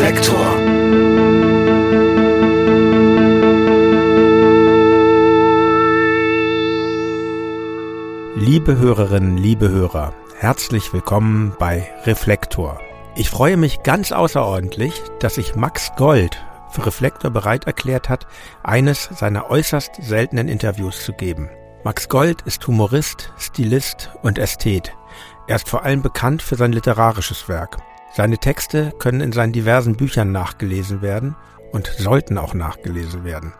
Reflektor. Liebe Hörerinnen, liebe Hörer, herzlich willkommen bei Reflektor. Ich freue mich ganz außerordentlich, dass sich Max Gold für Reflektor bereit erklärt hat, eines seiner äußerst seltenen Interviews zu geben. Max Gold ist Humorist, Stilist und Ästhet. Er ist vor allem bekannt für sein literarisches Werk. Seine Texte können in seinen diversen Büchern nachgelesen werden und sollten auch nachgelesen werden.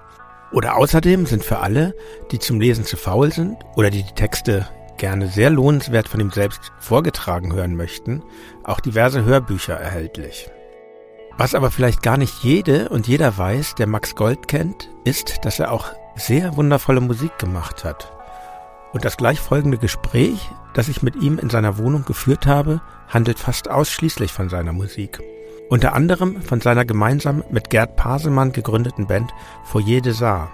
Oder außerdem sind für alle, die zum Lesen zu faul sind oder die die Texte gerne sehr lohnenswert von ihm selbst vorgetragen hören möchten, auch diverse Hörbücher erhältlich. Was aber vielleicht gar nicht jede und jeder weiß, der Max Gold kennt, ist, dass er auch sehr wundervolle Musik gemacht hat. Und das gleich folgende Gespräch, das ich mit ihm in seiner Wohnung geführt habe, handelt fast ausschließlich von seiner Musik. Unter anderem von seiner gemeinsam mit Gerd Pasemann gegründeten Band Foyer des Arts.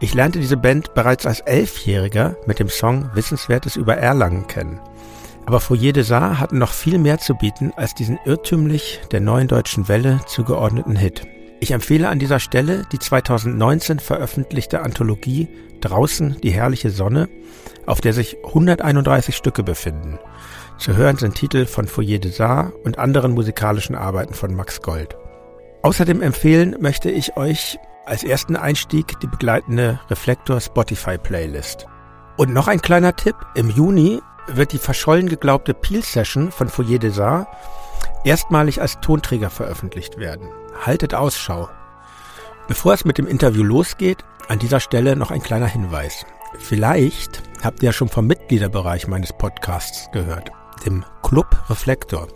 Ich lernte diese Band bereits als Elfjähriger mit dem Song Wissenswertes über Erlangen kennen. Aber Foyer des Arts hatten noch viel mehr zu bieten als diesen irrtümlich der neuen deutschen Welle zugeordneten Hit. Ich empfehle an dieser Stelle die 2019 veröffentlichte Anthologie Draußen die herrliche Sonne, auf der sich 131 Stücke befinden. Zu hören sind Titel von Foyer des Arts und anderen musikalischen Arbeiten von Max Gold. Außerdem empfehlen möchte ich euch als ersten Einstieg die begleitende Reflektor Spotify Playlist. Und noch ein kleiner Tipp. Im Juni wird die verschollen geglaubte Peel Session von Foyer des Arts erstmalig als Tonträger veröffentlicht werden. Haltet Ausschau. Bevor es mit dem Interview losgeht, an dieser Stelle noch ein kleiner Hinweis. Vielleicht habt ihr ja schon vom Mitgliederbereich meines Podcasts gehört, dem Club Reflektor.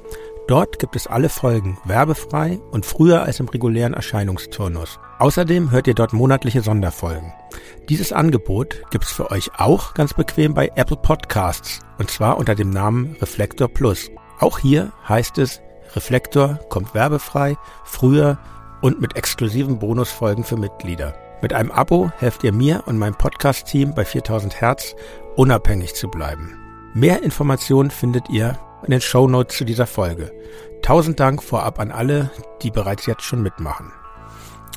Dort gibt es alle Folgen werbefrei und früher als im regulären Erscheinungsturnus. Außerdem hört ihr dort monatliche Sonderfolgen. Dieses Angebot gibt's für euch auch ganz bequem bei Apple Podcasts und zwar unter dem Namen Reflektor Plus. Auch hier heißt es, Reflektor kommt werbefrei, früher und mit exklusiven Bonusfolgen für Mitglieder. Mit einem Abo helft ihr mir und meinem Podcast-Team bei 4000 Hertz unabhängig zu bleiben. Mehr Informationen findet ihr in den Show Notes zu dieser Folge. Tausend Dank vorab an alle, die bereits jetzt schon mitmachen.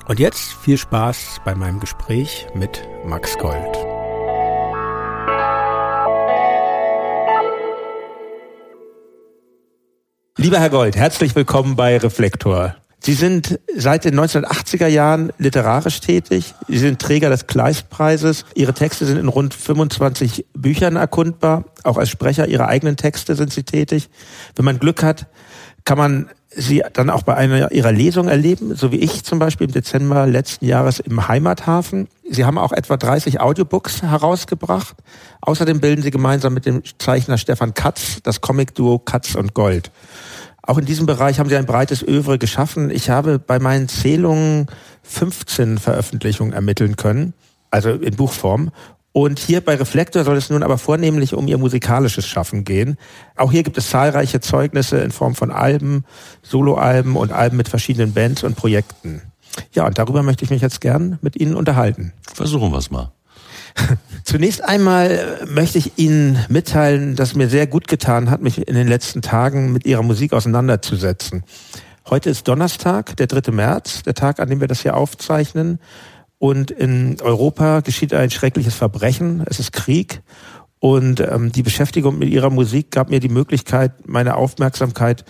Und jetzt viel Spaß bei meinem Gespräch mit Max Gold. Lieber Herr Gold, herzlich willkommen bei Reflektor. Sie sind seit den 1980er Jahren literarisch tätig. Sie sind Träger des Kleispreises. Ihre Texte sind in rund 25 Büchern erkundbar. Auch als Sprecher Ihrer eigenen Texte sind Sie tätig. Wenn man Glück hat, kann man Sie dann auch bei einer Ihrer Lesungen erleben, so wie ich zum Beispiel im Dezember letzten Jahres im Heimathafen. Sie haben auch etwa 30 Audiobooks herausgebracht. Außerdem bilden Sie gemeinsam mit dem Zeichner Stefan Katz das Comicduo Katz und Gold. Auch in diesem Bereich haben sie ein breites Övre geschaffen. Ich habe bei meinen Zählungen 15 Veröffentlichungen ermitteln können, also in Buchform. Und hier bei Reflektor soll es nun aber vornehmlich um ihr musikalisches Schaffen gehen. Auch hier gibt es zahlreiche Zeugnisse in Form von Alben, Soloalben und Alben mit verschiedenen Bands und Projekten. Ja, und darüber möchte ich mich jetzt gern mit Ihnen unterhalten. Versuchen wir es mal. Zunächst einmal möchte ich Ihnen mitteilen, dass mir sehr gut getan hat, mich in den letzten Tagen mit Ihrer Musik auseinanderzusetzen. Heute ist Donnerstag, der 3. März, der Tag, an dem wir das hier aufzeichnen. Und in Europa geschieht ein schreckliches Verbrechen. Es ist Krieg. Und ähm, die Beschäftigung mit Ihrer Musik gab mir die Möglichkeit, meine Aufmerksamkeit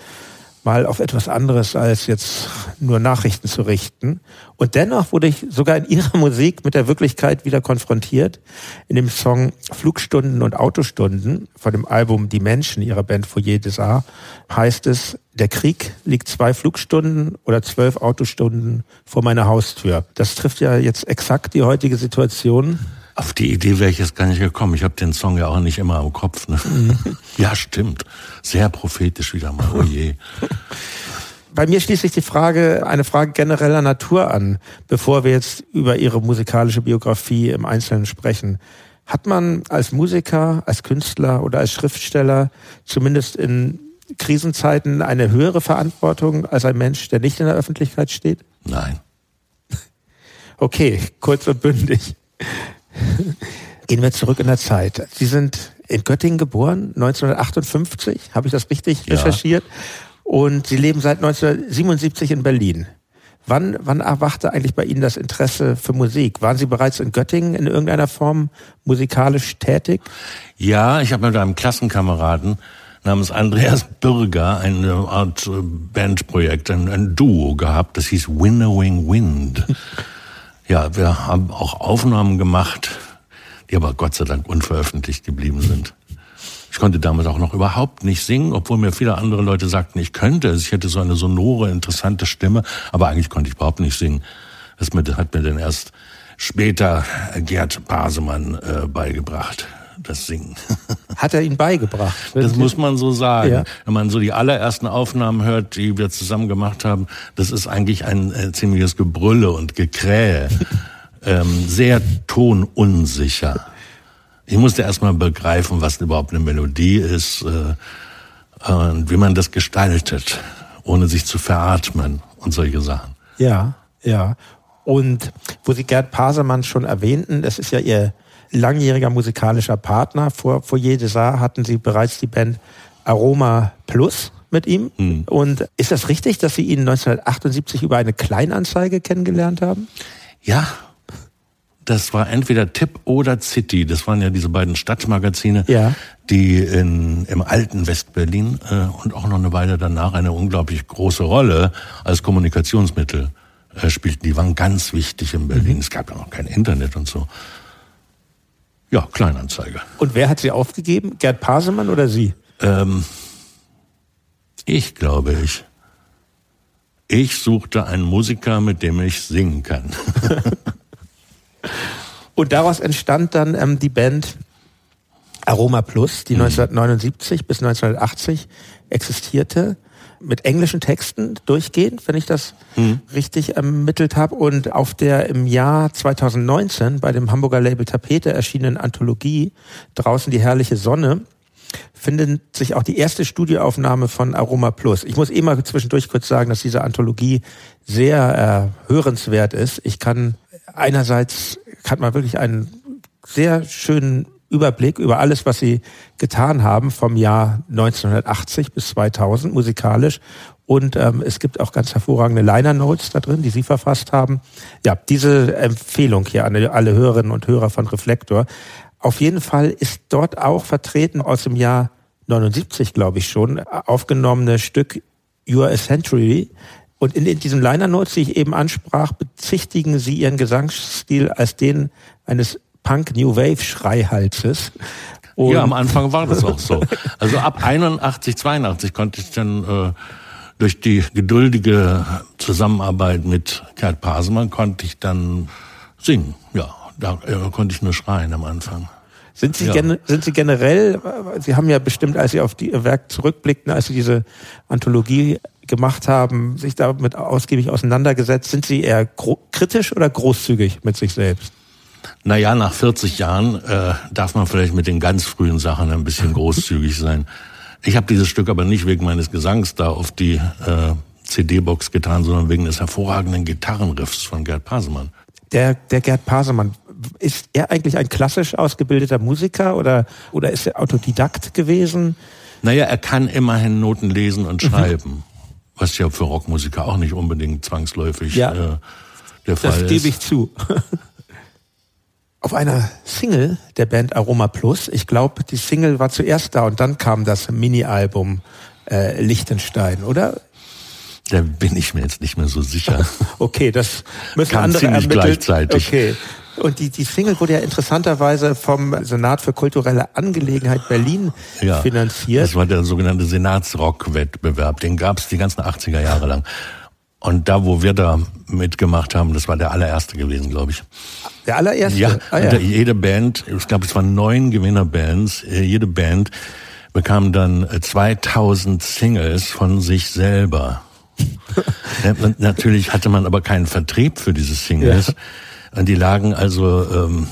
mal auf etwas anderes als jetzt nur Nachrichten zu richten. Und dennoch wurde ich sogar in ihrer Musik mit der Wirklichkeit wieder konfrontiert. In dem Song Flugstunden und Autostunden von dem Album Die Menschen ihrer Band Foyer des Arts heißt es, der Krieg liegt zwei Flugstunden oder zwölf Autostunden vor meiner Haustür. Das trifft ja jetzt exakt die heutige Situation. Auf die Idee wäre ich jetzt gar nicht gekommen. Ich habe den Song ja auch nicht immer im Kopf. Ne? Mhm. ja, stimmt. Sehr prophetisch wieder mal. Oh je. Bei mir schließt sich die Frage, eine Frage genereller Natur an, bevor wir jetzt über Ihre musikalische Biografie im Einzelnen sprechen. Hat man als Musiker, als Künstler oder als Schriftsteller zumindest in Krisenzeiten eine höhere Verantwortung als ein Mensch, der nicht in der Öffentlichkeit steht? Nein. Okay, kurz und bündig. Gehen wir zurück in der Zeit. Sie sind in Göttingen geboren, 1958, habe ich das richtig ja. recherchiert? und Sie leben seit 1977 in Berlin. Wann, wann erwachte eigentlich bei Ihnen das Interesse für Musik? Waren Sie bereits in Göttingen in irgendeiner Form musikalisch tätig? Ja, ich habe mit einem Klassenkameraden namens Andreas Bürger eine Art äh, Bandprojekt, ein, ein Duo gehabt, das hieß Winnowing Wind. Ja, wir haben auch Aufnahmen gemacht, die aber Gott sei Dank unveröffentlicht geblieben sind. Ich konnte damals auch noch überhaupt nicht singen, obwohl mir viele andere Leute sagten, ich könnte es. Ich hätte so eine sonore, interessante Stimme, aber eigentlich konnte ich überhaupt nicht singen. Das hat mir dann erst später Gerd Pasemann äh, beigebracht das Singen. Hat er ihn beigebracht? Das muss man so sagen. Ja. Wenn man so die allerersten Aufnahmen hört, die wir zusammen gemacht haben, das ist eigentlich ein äh, ziemliches Gebrülle und Gekrähe. ähm, sehr tonunsicher. Ich musste erstmal begreifen, was überhaupt eine Melodie ist äh, und wie man das gestaltet, ohne sich zu veratmen und solche Sachen. Ja, ja. Und wo Sie Gerd Pasermann schon erwähnten, das ist ja Ihr langjähriger musikalischer Partner. Vor, vor Saar hatten Sie bereits die Band Aroma Plus mit ihm. Hm. Und ist das richtig, dass Sie ihn 1978 über eine Kleinanzeige kennengelernt haben? Ja. Das war entweder Tipp oder City. Das waren ja diese beiden Stadtmagazine, ja. die in, im alten Westberlin äh, und auch noch eine Weile danach eine unglaublich große Rolle als Kommunikationsmittel äh, spielten. Die waren ganz wichtig in Berlin. Mhm. Es gab ja noch kein Internet und so. Ja, Kleinanzeige. Und wer hat sie aufgegeben? Gerd Pasemann oder Sie? Ähm, ich glaube ich. Ich suchte einen Musiker, mit dem ich singen kann. Und daraus entstand dann ähm, die Band Aroma Plus, die mhm. 1979 bis 1980 existierte mit englischen Texten durchgehend, wenn ich das mhm. richtig ermittelt habe. Und auf der im Jahr 2019 bei dem Hamburger Label Tapete erschienenen Anthologie Draußen die herrliche Sonne findet sich auch die erste Studioaufnahme von Aroma Plus. Ich muss eh mal zwischendurch kurz sagen, dass diese Anthologie sehr äh, hörenswert ist. Ich kann einerseits hat man wirklich einen sehr schönen Überblick über alles, was sie getan haben vom Jahr 1980 bis 2000 musikalisch. Und ähm, es gibt auch ganz hervorragende Liner Notes da drin, die Sie verfasst haben. Ja, diese Empfehlung hier an alle Hörerinnen und Hörer von Reflektor. Auf jeden Fall ist dort auch vertreten aus dem Jahr 79, glaube ich schon, aufgenommene Stück You Are a Century. Und in, in diesem Liner Notes, die ich eben ansprach, bezichtigen Sie Ihren Gesangsstil als den eines Punk New Wave Schreihalses. Und ja, am Anfang war das auch so. Also ab 81, 82 konnte ich dann äh, durch die geduldige Zusammenarbeit mit Kurt Pasemann konnte ich dann singen. Ja, da äh, konnte ich nur schreien am Anfang. Sind Sie, ja. sind Sie generell, Sie haben ja bestimmt, als Sie auf die, Ihr Werk zurückblickten, als Sie diese Anthologie gemacht haben, sich damit ausgiebig auseinandergesetzt, sind Sie eher kritisch oder großzügig mit sich selbst? Naja, nach 40 Jahren äh, darf man vielleicht mit den ganz frühen Sachen ein bisschen großzügig sein. Ich habe dieses Stück aber nicht wegen meines Gesangs da auf die äh, CD-Box getan, sondern wegen des hervorragenden Gitarrenriffs von Gerd Pasemann. Der, der Gerd Pasemann, ist er eigentlich ein klassisch ausgebildeter Musiker oder, oder ist er Autodidakt gewesen? Naja, er kann immerhin Noten lesen und mhm. schreiben. Mhm. Was ja für Rockmusiker auch nicht unbedingt zwangsläufig ja, äh, der Fall ist. Das gebe ich zu. auf einer Single der Band Aroma Plus. Ich glaube, die Single war zuerst da und dann kam das Mini-Album äh, Lichtenstein, oder? Da bin ich mir jetzt nicht mehr so sicher. okay, das müssen Kam andere ziemlich ermitteln. gleichzeitig. Okay. Und die, die Single wurde ja interessanterweise vom Senat für kulturelle Angelegenheit Berlin ja, finanziert. Das war der sogenannte Senatsrock-Wettbewerb. Den gab es die ganzen 80er Jahre lang. Und da, wo wir da mitgemacht haben, das war der allererste gewesen, glaube ich. Der allererste? Ja, ah, ja. jede Band, ich glaube, es waren neun Gewinnerbands, äh, jede Band bekam dann 2000 äh, Singles von sich selber. Natürlich hatte man aber keinen Vertrieb für diese Singles. Ja. Und die lagen also ähm,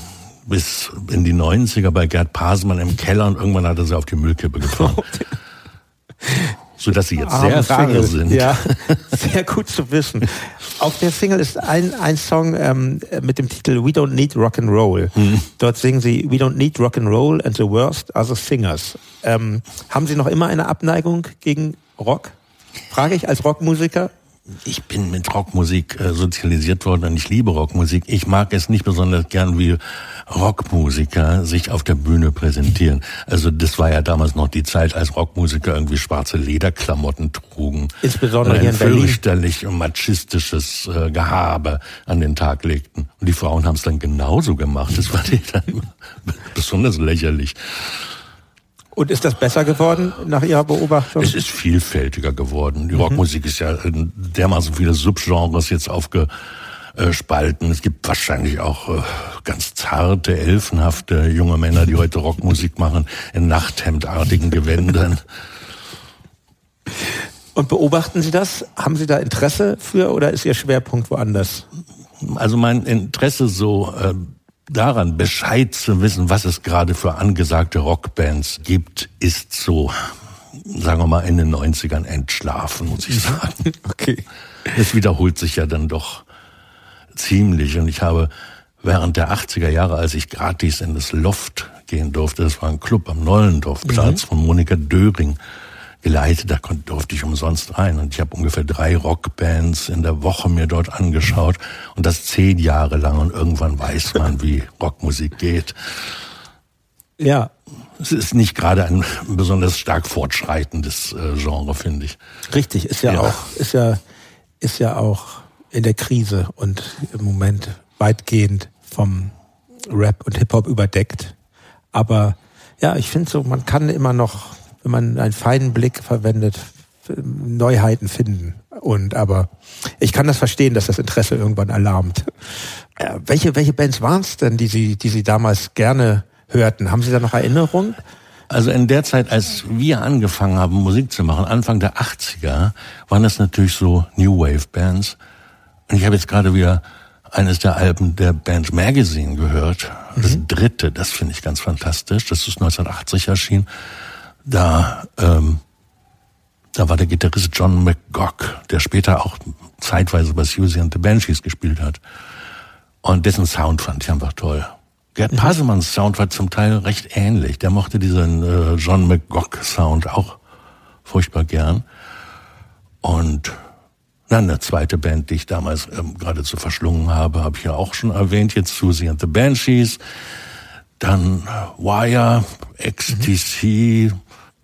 bis in die 90er bei Gerd Pasemann im Keller und irgendwann hat er sie auf die Müllkippe gefahren. so dass sie jetzt sehr rar sind. Ja, sehr gut zu wissen. Auf der Single ist ein, ein Song ähm, mit dem Titel We Don't Need Rock and Roll. Mhm. Dort singen sie We Don't Need Rock and Roll and the Worst are the Singers. Ähm, haben Sie noch immer eine Abneigung gegen Rock? Frage ich als Rockmusiker? ich bin mit Rockmusik äh, sozialisiert worden und ich liebe Rockmusik. Ich mag es nicht besonders gern, wie Rockmusiker sich auf der Bühne präsentieren. Also das war ja damals noch die Zeit, als Rockmusiker irgendwie schwarze Lederklamotten trugen. Insbesondere und hier ein in Berlin. fürchterlich und machistisches äh, Gehabe an den Tag legten. Und die Frauen haben es dann genauso gemacht. Das war dann besonders lächerlich. Und ist das besser geworden nach Ihrer Beobachtung? Es ist vielfältiger geworden. Die Rockmusik ist ja in dermaßen viele Subgenres jetzt aufgespalten. Es gibt wahrscheinlich auch äh, ganz zarte, elfenhafte junge Männer, die heute Rockmusik machen, in Nachthemdartigen Gewändern. Und beobachten Sie das? Haben Sie da Interesse für oder ist Ihr Schwerpunkt woanders? Also mein Interesse so äh, daran, Bescheid zu wissen, was es gerade für angesagte Rockbands gibt, ist so, sagen wir mal, in den 90ern entschlafen, muss ich sagen. Okay. Es wiederholt sich ja dann doch ziemlich. Und ich habe während der 80er Jahre, als ich gratis in das Loft gehen durfte, das war ein Club am Neulendorfplatz von Monika Döring, geleitet, da durfte ich umsonst rein. Und ich habe ungefähr drei Rockbands in der Woche mir dort angeschaut und das zehn Jahre lang und irgendwann weiß man, wie Rockmusik geht. Ja, Es ist nicht gerade ein besonders stark fortschreitendes äh, Genre, finde ich. richtig. Ist ja, Ja. auch, ist ja, ist ja auch in der Krise und im Moment weitgehend vom Rap und Hip-Hop überdeckt. Aber ja, ich finde so, man kann immer noch, wenn man einen feinen Blick verwendet, Neuheiten finden. Und aber ich kann das verstehen, dass das Interesse irgendwann alarmt. Äh, welche, welche Bands waren es denn, die Sie, die Sie damals gerne hörten? Haben Sie da noch Erinnerungen? Also in der Zeit, als wir angefangen haben, Musik zu machen, Anfang der 80er, waren das natürlich so New Wave Bands. Und ich habe jetzt gerade wieder eines der Alben der Band Magazine gehört. Das dritte, das finde ich ganz fantastisch. Das ist 1980 erschienen. Da, ähm, da war der Gitarrist John McGock, der später auch zeitweise bei Susie and the Banshees gespielt hat. Und dessen Sound fand ich einfach toll. Gerd Pasemanns Sound war zum Teil recht ähnlich. Der mochte diesen äh, John McGock Sound auch furchtbar gern. Und dann eine zweite Band, die ich damals ähm, geradezu verschlungen habe, habe ich ja auch schon erwähnt, jetzt Susie and the Banshees. Dann äh, Wire, XTC,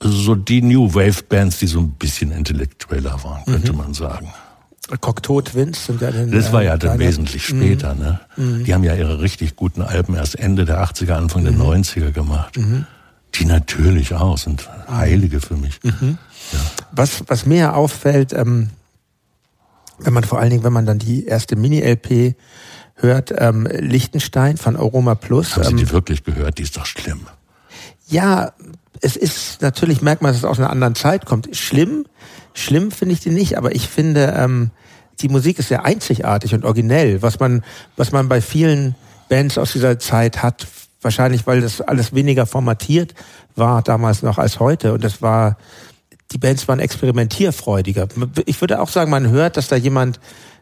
so die New Wave Bands, die so ein bisschen intellektueller waren, könnte man sagen. Cocteau Twins sind ja den, Das war ja äh, dann wesentlich später, ne? Die haben ja ihre richtig guten Alben erst Ende der 80er, Anfang der 90er gemacht. Die natürlich auch sind Heilige für mich. Was, was mir auffällt, ähm, wenn man vor allen Dingen, wenn man dann die erste Mini-LP hört, ähm, Lichtenstein von Aroma Plus. Haben Sie Ähm, die wirklich gehört? Die ist doch schlimm. ja, es ist natürlich, merkt man, dass es aus einer anderen Zeit kommt. Schlimm, schlimm finde ich die nicht, aber ich finde, ähm, die Musik ist sehr einzigartig und originell, was man, was man bei vielen Bands aus dieser Zeit hat, wahrscheinlich, weil das alles weniger formatiert war damals noch als heute und das war, die Bands waren experimentierfreudiger. Ich würde auch sagen, man hört, dass da jemand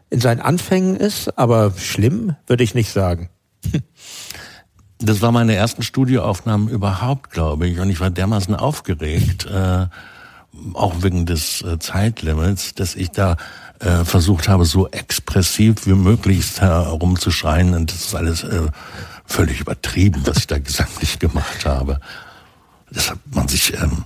in seinen Anfängen ist, aber schlimm würde ich nicht sagen. Das war meine ersten Studioaufnahmen überhaupt, glaube ich. Und ich war dermaßen aufgeregt, äh, auch wegen des äh, Zeitlimits, dass ich da äh, versucht habe, so expressiv wie möglichst herumzuschreien. Und das ist alles äh, völlig übertrieben, was ich da gesanglich gemacht habe. Deshalb man sich ähm,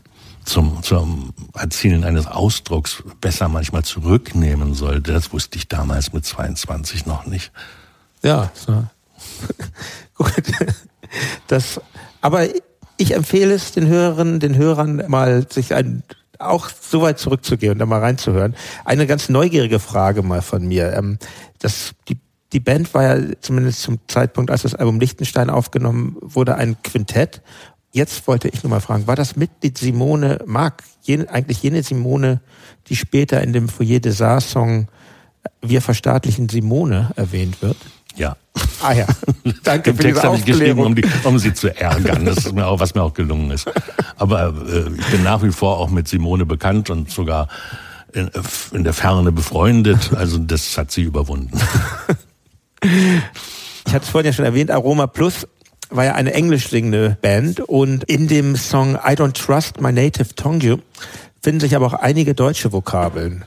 zum, zum Erzielen eines Ausdrucks besser manchmal zurücknehmen sollte. Das wusste ich damals mit 22 noch nicht. Ja, so. gut. Das, aber ich empfehle es den Hörerinnen, den Hörern mal sich ein, auch so weit zurückzugehen und da mal reinzuhören. Eine ganz neugierige Frage mal von mir. Ähm, das, die, die Band war ja zumindest zum Zeitpunkt, als das Album Lichtenstein aufgenommen wurde, ein Quintett. Jetzt wollte ich nur mal fragen, war das Mitglied Simone Mark, jene, eigentlich jene Simone, die später in dem Foyer des Saar-Song Wir verstaatlichen Simone erwähnt wird? Ja. Ah ja, danke Den für Text habe ich geschrieben, um, die, um sie zu ärgern. Das ist mir auch, was mir auch gelungen ist. Aber äh, ich bin nach wie vor auch mit Simone bekannt und sogar in, in der Ferne befreundet. Also das hat sie überwunden. Ich hatte es vorhin ja schon erwähnt, Aroma Plus war ja eine englisch singende Band und in dem Song I Don't Trust My Native Tongue finden sich aber auch einige deutsche Vokabeln.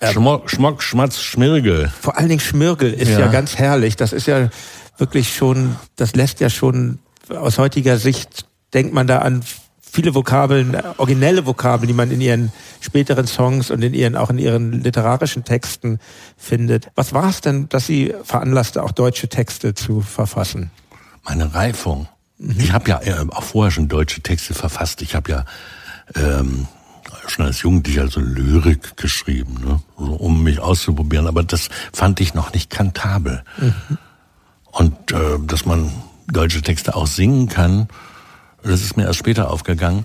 Ähm, Schmock, Schmock, Schmatz, Schmirgel. Vor allen Dingen Schmirgel ist ja. ja ganz herrlich. Das ist ja wirklich schon, das lässt ja schon aus heutiger Sicht, denkt man da an viele Vokabeln, originelle Vokabeln, die man in ihren späteren Songs und in ihren auch in ihren literarischen Texten findet. Was war es denn, dass Sie veranlasste, auch deutsche Texte zu verfassen? Meine Reifung. Mhm. Ich habe ja äh, auch vorher schon deutsche Texte verfasst. Ich habe ja ähm, schon als Jugendlicher so Lyrik geschrieben, ne? so, um mich auszuprobieren. Aber das fand ich noch nicht kantabel. Mhm. Und äh, dass man deutsche Texte auch singen kann, das ist mir erst später aufgegangen.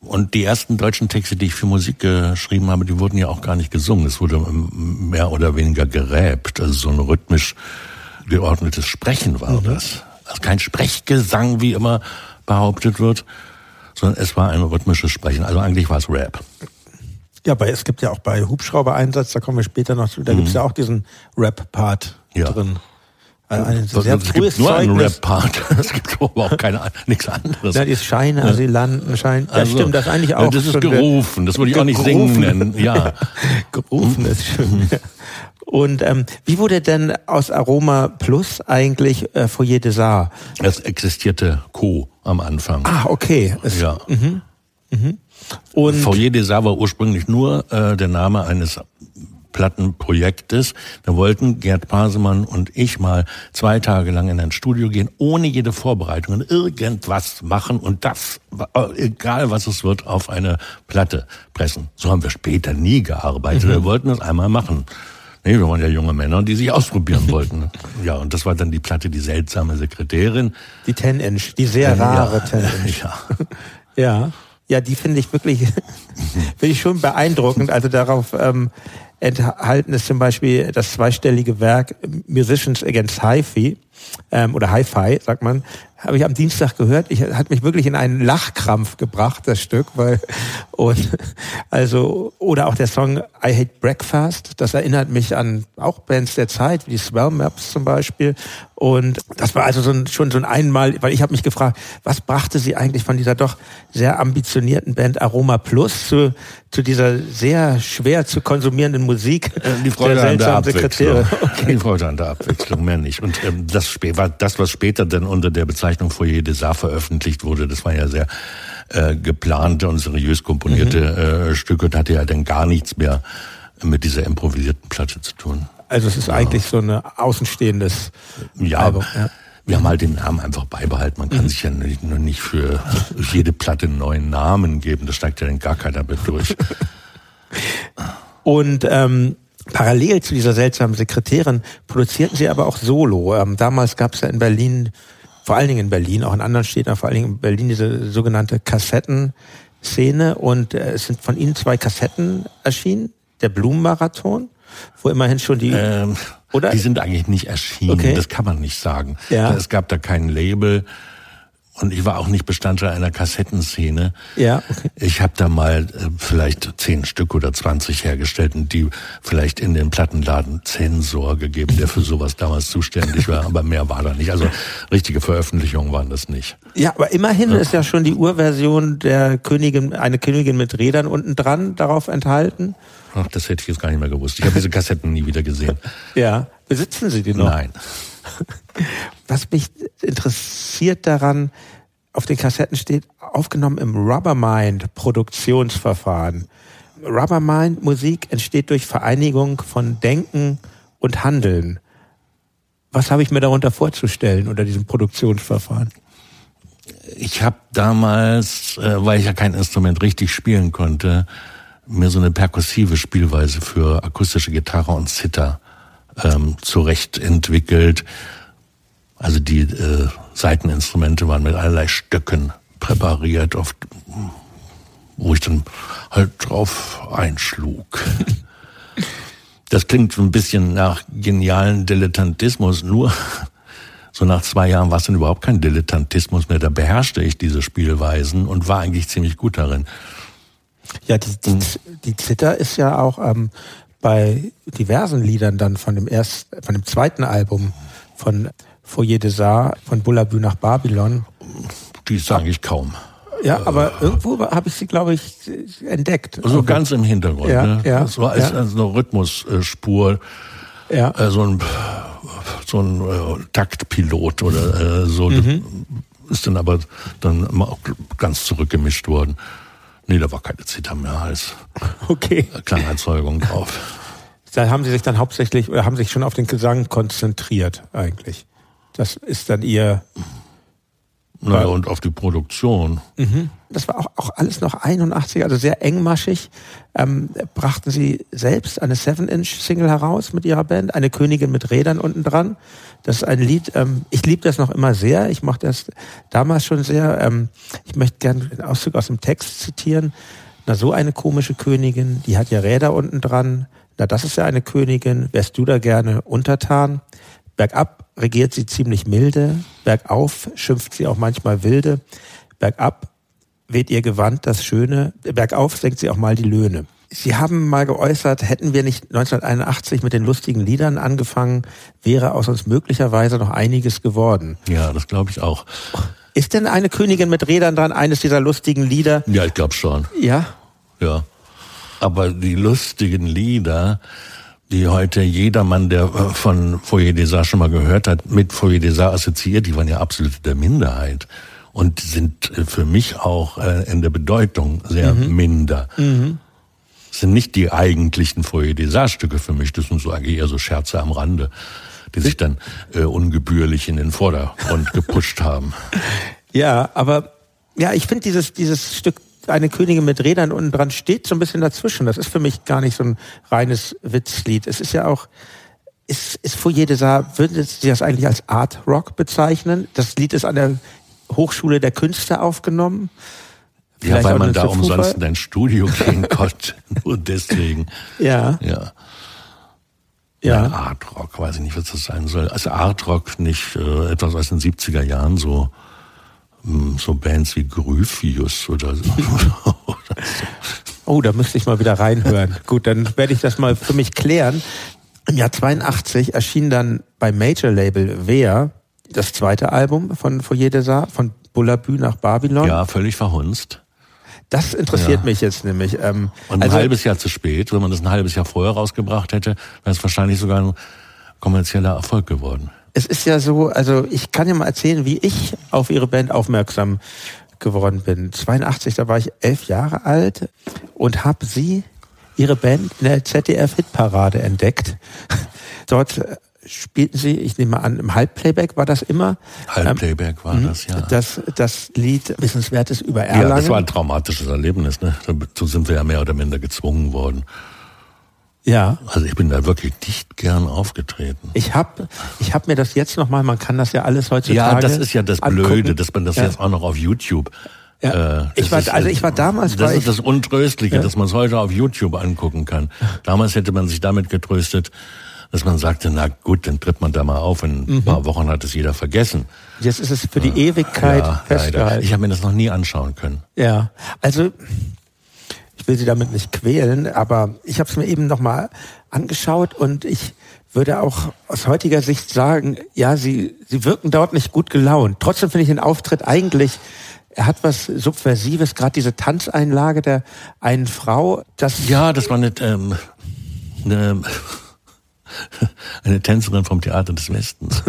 Und die ersten deutschen Texte, die ich für Musik geschrieben habe, die wurden ja auch gar nicht gesungen. Es wurde mehr oder weniger geräbt. Also so ein rhythmisch geordnetes Sprechen war mhm. das. Also kein Sprechgesang, wie immer behauptet wird, sondern es war ein rhythmisches Sprechen. Also eigentlich war es Rap. Ja, bei, es gibt ja auch bei Hubschrauber-Einsatz, da kommen wir später noch zu, da mhm. gibt es ja auch diesen Rap-Part ja. drin. Also ein sehr es gibt nur einen Rap-Part. Es gibt aber auch keine, nichts anderes. Ja, die Scheine, Asylanten, Schein. Ja, also, stimmt, das eigentlich auch. Das ist gerufen. Das würde ich auch nicht singen nennen. Ja. gerufen ist schön. Und ähm, wie wurde denn aus Aroma Plus eigentlich äh, Foyer des Arts? Es existierte Co. am Anfang. Ah, okay. Es, ja. Mhm. Mhm. Und Foyer des Arts war ursprünglich nur äh, der Name eines Plattenprojektes. Da wollten Gerd Pasemann und ich mal zwei Tage lang in ein Studio gehen, ohne jede Vorbereitung und irgendwas machen und das, egal was es wird, auf eine Platte pressen. So haben wir später nie gearbeitet. Mhm. Wir wollten das einmal machen. Nee, wir waren ja junge Männer, die sich ausprobieren wollten. Ja, und das war dann die Platte, die seltsame Sekretärin. Die 10 Inch, die sehr rare ja, 10 Inch. Ja. ja. Ja, die finde ich wirklich, finde ich schon beeindruckend. Also darauf ähm, enthalten ist zum Beispiel das zweistellige Werk Musicians Against Hi-Fi ähm, oder Hi-Fi, sagt man, habe ich am Dienstag gehört. Ich hat mich wirklich in einen Lachkrampf gebracht, das Stück, weil und also oder auch der Song I Hate Breakfast, das erinnert mich an auch Bands der Zeit, wie die Swell Maps zum Beispiel. Und das war also so ein, schon so ein einmal, weil ich habe mich gefragt, was brachte sie eigentlich von dieser doch sehr ambitionierten Band Aroma Plus zu, zu dieser sehr schwer zu konsumierenden Musik? Äh, die Freude der an der Abwechslung. Okay. Die Freude an der Abwechslung, mehr nicht. Und ähm, das war das, was später dann unter der Bezeichnung Foyer des Arts veröffentlicht wurde, das war ja sehr äh, geplante und seriös komponierte mhm. äh, Stücke und hatte ja dann gar nichts mehr mit dieser improvisierten Platte zu tun. Also es ist ja. eigentlich so ein außenstehendes ja, Album. Ja. Wir haben halt den Namen einfach beibehalten. Man kann mhm. sich ja nicht, nur nicht für jede Platte einen neuen Namen geben. Das steigt ja dann gar keiner mehr durch. Und ähm, Parallel zu dieser seltsamen Sekretärin produzierten sie aber auch Solo. Ähm, damals gab es ja in Berlin, vor allen Dingen in Berlin, auch in anderen Städten, vor allen Dingen in Berlin diese sogenannte Kassettenszene. Und äh, es sind von ihnen zwei Kassetten erschienen. Der Blumenmarathon, wo immerhin schon die... Ähm, oder? Die sind eigentlich nicht erschienen, okay. das kann man nicht sagen. Ja. Es gab da kein Label. Und ich war auch nicht Bestandteil einer Kassettenszene. Ja, okay. Ich habe da mal äh, vielleicht zehn Stück oder zwanzig hergestellt und die vielleicht in den Plattenladen Zensor gegeben, der für sowas damals zuständig war. Aber mehr war da nicht. Also richtige Veröffentlichungen waren das nicht. Ja, aber immerhin ja. ist ja schon die Urversion der Königin, eine Königin mit Rädern unten dran darauf enthalten. Ach, das hätte ich jetzt gar nicht mehr gewusst. Ich habe diese Kassetten nie wieder gesehen. Ja. Besitzen Sie die noch? Nein. Was mich interessiert daran, auf den Kassetten steht, aufgenommen im Rubbermind Produktionsverfahren. Rubbermind Musik entsteht durch Vereinigung von Denken und Handeln. Was habe ich mir darunter vorzustellen unter diesem Produktionsverfahren? Ich habe damals, äh, weil ich ja kein Instrument richtig spielen konnte, mir so eine perkussive Spielweise für akustische Gitarre und Zither ähm, zurecht entwickelt. Also die äh, Seiteninstrumente waren mit allerlei Stöcken präpariert, auf, wo ich dann halt drauf einschlug. Das klingt ein bisschen nach genialen Dilettantismus, nur so nach zwei Jahren war es dann überhaupt kein Dilettantismus mehr. Da beherrschte ich diese Spielweisen und war eigentlich ziemlich gut darin. Ja, die, die, die Zither ist ja auch ähm, bei diversen Liedern dann von dem ersten, von dem zweiten Album von Foyer des Arts, von Bullabü nach Babylon. Die sage ich kaum. Ja, aber irgendwo habe ich sie, glaube ich, entdeckt. So also ganz im Hintergrund. Ja, ne? ja, so als, ja. als eine Rhythmusspur. Ja. Äh, so ein, so ein äh, Taktpilot oder äh, so. Mhm. Ist dann aber dann ganz zurückgemischt worden. Nee, da war keine Zither mehr als okay. Klangerzeugung drauf. Da haben Sie sich dann hauptsächlich oder haben sich schon auf den Gesang konzentriert eigentlich. Das ist dann Ihr naja, und auf die Produktion. Mhm. Das war auch, auch alles noch 81, also sehr engmaschig. Ähm, brachten Sie selbst eine 7-Inch-Single heraus mit Ihrer Band, eine Königin mit Rädern unten dran. Das ist ein Lied, ähm, ich liebe das noch immer sehr. Ich mochte das damals schon sehr. Ähm, ich möchte gerne einen Auszug aus dem Text zitieren. Na, so eine komische Königin, die hat ja Räder unten dran. Na, das ist ja eine Königin. Wärst du da gerne untertan? Bergab regiert sie ziemlich milde, bergauf schimpft sie auch manchmal wilde, bergab weht ihr Gewand das Schöne, bergauf senkt sie auch mal die Löhne. Sie haben mal geäußert, hätten wir nicht 1981 mit den lustigen Liedern angefangen, wäre aus uns möglicherweise noch einiges geworden. Ja, das glaube ich auch. Ist denn eine Königin mit Rädern dran eines dieser lustigen Lieder? Ja, ich glaube schon. Ja? Ja. Aber die lustigen Lieder, die heute jedermann, der äh, von Foyer des Arts schon mal gehört hat, mit Foyer des Arts assoziiert, die waren ja absolut der Minderheit und sind äh, für mich auch äh, in der Bedeutung sehr mhm. minder. Mhm. Das sind nicht die eigentlichen Foyer des Arts Stücke für mich, das sind so eigentlich eher so Scherze am Rande, die sich dann äh, ungebührlich in den Vordergrund gepusht haben. Ja, aber ja, ich finde dieses dieses Stück eine Königin mit Rädern unten dran steht so ein bisschen dazwischen. Das ist für mich gar nicht so ein reines Witzlied. Es ist ja auch, ist, ist Foyer des Arts, würden Sie das eigentlich als Art Rock bezeichnen? Das Lied ist an der Hochschule der Künste aufgenommen. Vielleicht ja, weil man da umsonst in ein Studio gehen konnte. Nur deswegen. Ja. Ja. Ja. Art Rock, weiß ich nicht, was das sein soll. Also Art Rock nicht äh, etwas aus den 70er Jahren so so Bands wie Gryphius oder so. oh, da müsste ich mal wieder reinhören. Gut, dann werde ich das mal für mich klären. Im Jahr 82 erschien dann beim Major Label Wer das zweite Album von Foyer des Arts, von Bullabü nach Babylon. Ja, völlig verhunzt. Das interessiert ja. mich jetzt nämlich. Ähm, Und ein also, halbes Jahr zu spät, wenn man das ein halbes Jahr vorher rausgebracht hätte, wäre es wahrscheinlich sogar ein kommerzieller Erfolg geworden es ist ja so, also ich kann ja mal erzählen, wie ich auf ihre Band aufmerksam geworden bin. 82, da war ich elf Jahre alt und habe sie, ihre Band in der ZDF-Hitparade entdeckt. Dort äh, spielten sie, ich nehme an, im Halbplayback war das immer. Halbplayback war das, ja. Das, das Lied Wissenswertes über Erlangen. Ja, das war ein traumatisches Erlebnis, ne? Dazu sind wir ja mehr oder minder gezwungen worden. Ja. Also ich bin da wirklich nicht gern aufgetreten. Ich habe ich hab mir das jetzt nochmal, man kann das ja alles heutzutage Ja, das ist ja das angucken. Blöde, dass man das ja. jetzt auch noch auf YouTube ja. Äh, ich war, ist, also ich war damals. Das ist das Untröstliche, ja. dass man es heute auf YouTube angucken kann. Damals hätte man sich damit getröstet, dass man sagte, na gut, dann tritt man da mal auf. In mhm. ein paar Wochen hat es jeder vergessen. Jetzt ist es für die Ewigkeit ja, festgehalten. Leider. Ich habe mir das noch nie anschauen können. Ja, also ich will Sie damit nicht quälen, aber ich habe es mir eben nochmal angeschaut und ich würde auch aus heutiger Sicht sagen, ja, Sie, Sie wirken dort nicht gut gelaunt. Trotzdem finde ich den Auftritt eigentlich er hat was Subversives, gerade diese Tanzeinlage der einen Frau. Das ja, das war eine, ähm, eine, eine Tänzerin vom Theater des Westens.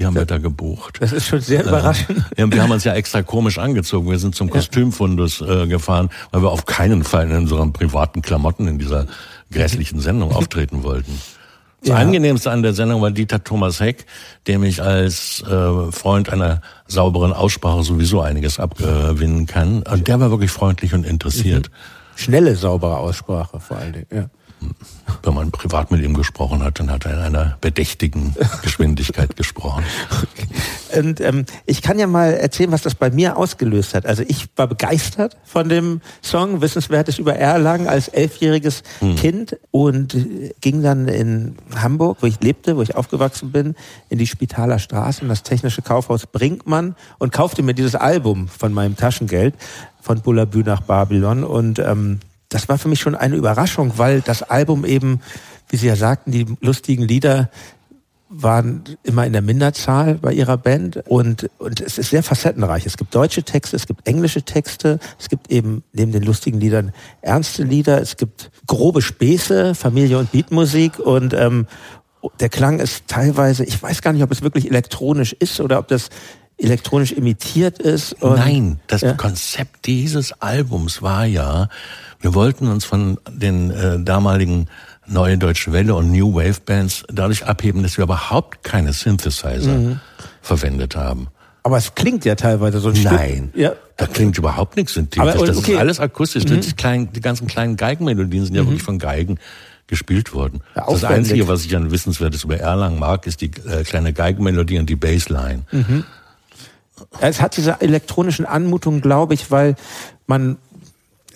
Die haben wir da gebucht. Das ist schon sehr überraschend. Ja, wir haben uns ja extra komisch angezogen. Wir sind zum Kostümfundus äh, gefahren, weil wir auf keinen Fall in unseren privaten Klamotten in dieser grässlichen Sendung auftreten wollten. Das ja. angenehmste an der Sendung war Dieter Thomas Heck, der mich als äh, Freund einer sauberen Aussprache sowieso einiges abgewinnen kann. Und der war wirklich freundlich und interessiert. Mhm. Schnelle, saubere Aussprache vor allen Dingen, ja wenn man privat mit ihm gesprochen hat, dann hat er in einer bedächtigen Geschwindigkeit gesprochen. Okay. Und ähm, ich kann ja mal erzählen, was das bei mir ausgelöst hat. Also ich war begeistert von dem Song Wissenswertes über Erlangen als elfjähriges hm. Kind und ging dann in Hamburg, wo ich lebte, wo ich aufgewachsen bin, in die Spitaler Straße, in das technische Kaufhaus Brinkmann und kaufte mir dieses Album von meinem Taschengeld von Bullabü nach Babylon und ähm, das war für mich schon eine Überraschung, weil das Album eben, wie Sie ja sagten, die lustigen Lieder waren immer in der Minderzahl bei ihrer Band und, und es ist sehr facettenreich. Es gibt deutsche Texte, es gibt englische Texte, es gibt eben neben den lustigen Liedern ernste Lieder, es gibt grobe Späße, Familie und Beatmusik und ähm, der Klang ist teilweise, ich weiß gar nicht, ob es wirklich elektronisch ist oder ob das elektronisch imitiert ist. Nein, das ja. Konzept dieses Albums war ja, wir wollten uns von den äh, damaligen Neue Deutsche Welle und New Wave Bands dadurch abheben, dass wir überhaupt keine Synthesizer mhm. verwendet haben. Aber es klingt ja teilweise so ein Nein, Stück. Ja. da klingt überhaupt nichts synthetisch. Aber, das ist alles akustisch. Mhm. Die, kleinen, die ganzen kleinen Geigenmelodien sind ja mhm. wirklich von Geigen gespielt worden. Ja, das Einzige, was ich an Wissenswertes über Erlangen mag, ist die äh, kleine Geigenmelodie und die Bassline. Mhm. Es hat diese elektronischen Anmutungen, glaube ich, weil man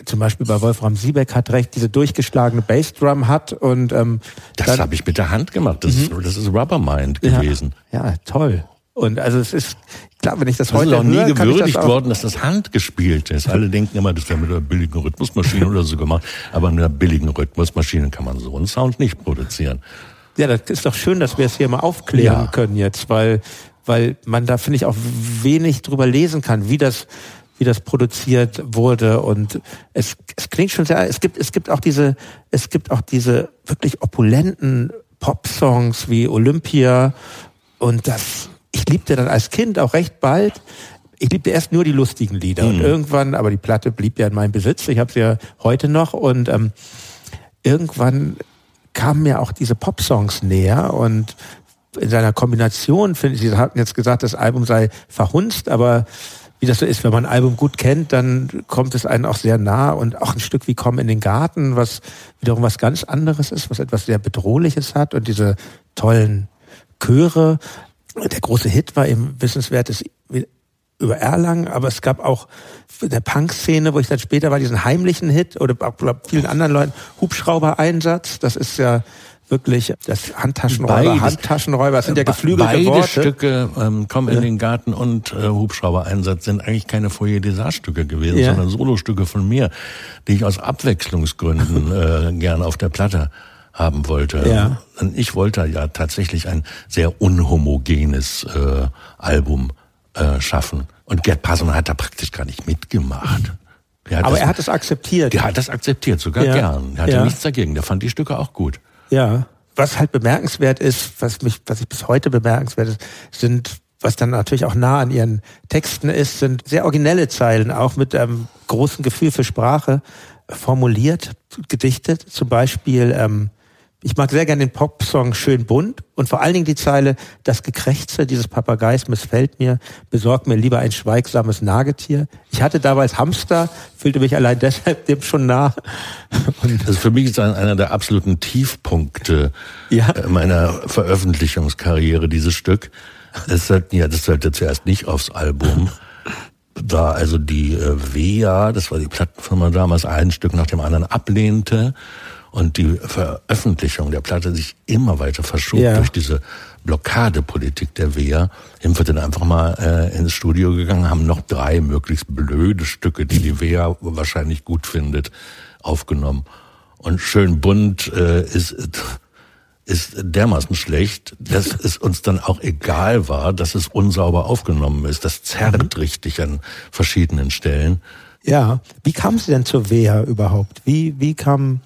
zum Beispiel bei Wolfram Siebeck hat recht, diese durchgeschlagene Bassdrum hat und ähm, das habe ich mit der Hand gemacht. Das, mhm. ist, das ist Rubbermind gewesen. Ja, ja, toll. Und also es ist, klar, wenn ich das, das heute ist auch nie höre, gewürdigt das worden, dass das Hand gespielt ist. Alle denken immer, das wäre mit einer billigen Rhythmusmaschine oder so gemacht. Aber mit einer billigen Rhythmusmaschine kann man so einen Sound nicht produzieren. Ja, das ist doch schön, dass wir es hier mal aufklären ja. können jetzt, weil weil man da finde ich auch wenig drüber lesen kann, wie das wie das produziert wurde. Und es, es klingt schon sehr es gibt es gibt auch diese es gibt auch diese wirklich opulenten Pop-Songs wie Olympia. Und das ich liebte dann als Kind auch recht bald. Ich liebte erst nur die lustigen Lieder. Mhm. und irgendwann aber die Platte blieb ja in meinem Besitz. Ich habe sie ja heute noch. Und ähm, irgendwann kamen mir auch diese Pop-Songs näher. Und in seiner Kombination, finde ich, Sie hatten jetzt gesagt, das Album sei verhunzt, aber wie das so ist, wenn man ein Album gut kennt, dann kommt es einem auch sehr nah und auch ein Stück wie Komm in den Garten, was wiederum was ganz anderes ist, was etwas sehr Bedrohliches hat und diese tollen Chöre. Der große Hit war eben wissenswertes über Erlangen, aber es gab auch in der Punk-Szene, wo ich dann später war, diesen heimlichen Hit oder auch vielen anderen Leuten, Hubschrauber-Einsatz, das ist ja wirklich das Handtaschenräuber, Beides, Handtaschenräuber, das sind ja geflügelte beide Worte. Stücke, ähm, Komm in ja. den Garten und äh, Hubschrauber-Einsatz sind eigentlich keine Foyer des Stücke gewesen, ja. sondern Solostücke von mir, die ich aus Abwechslungsgründen äh, gerne auf der Platte haben wollte. Ja. Und ich wollte ja tatsächlich ein sehr unhomogenes äh, Album äh, schaffen. Und Gerd Passon hat da praktisch gar nicht mitgemacht. Aber das, er hat es akzeptiert. Der hat das akzeptiert, sogar ja. gern. Er hatte ja. nichts dagegen. Der fand die Stücke auch gut. Ja. Was halt bemerkenswert ist, was mich, was ich bis heute bemerkenswert ist, sind, was dann natürlich auch nah an ihren Texten ist, sind sehr originelle Zeilen, auch mit einem großen Gefühl für Sprache formuliert, gedichtet. Zum Beispiel, ähm, ich mag sehr gerne den Popsong Schön bunt und vor allen Dingen die Zeile, das Gekrächze dieses Papageis missfällt mir, besorgt mir lieber ein schweigsames Nagetier. Ich hatte damals Hamster, fühlte mich allein deshalb dem schon nah. Und also für mich ist ein, einer der absoluten Tiefpunkte ja. meiner Veröffentlichungskarriere dieses Stück. Es sollten ja, das sollte zuerst nicht aufs Album. Da also die äh, WEA, das war die Plattenfirma damals, ein Stück nach dem anderen ablehnte und die Veröffentlichung der Platte sich immer weiter verschob ja. durch diese Blockadepolitik der Wehr, sind wir dann einfach mal äh, ins Studio gegangen, haben noch drei möglichst blöde Stücke, die die Wehr wahrscheinlich gut findet, aufgenommen. Und schön bunt äh, ist ist dermaßen schlecht, dass es uns dann auch egal war, dass es unsauber aufgenommen ist. Das zerrt mhm. richtig an verschiedenen Stellen. Ja, wie kam Sie denn zur Wehr überhaupt? Wie, wie kam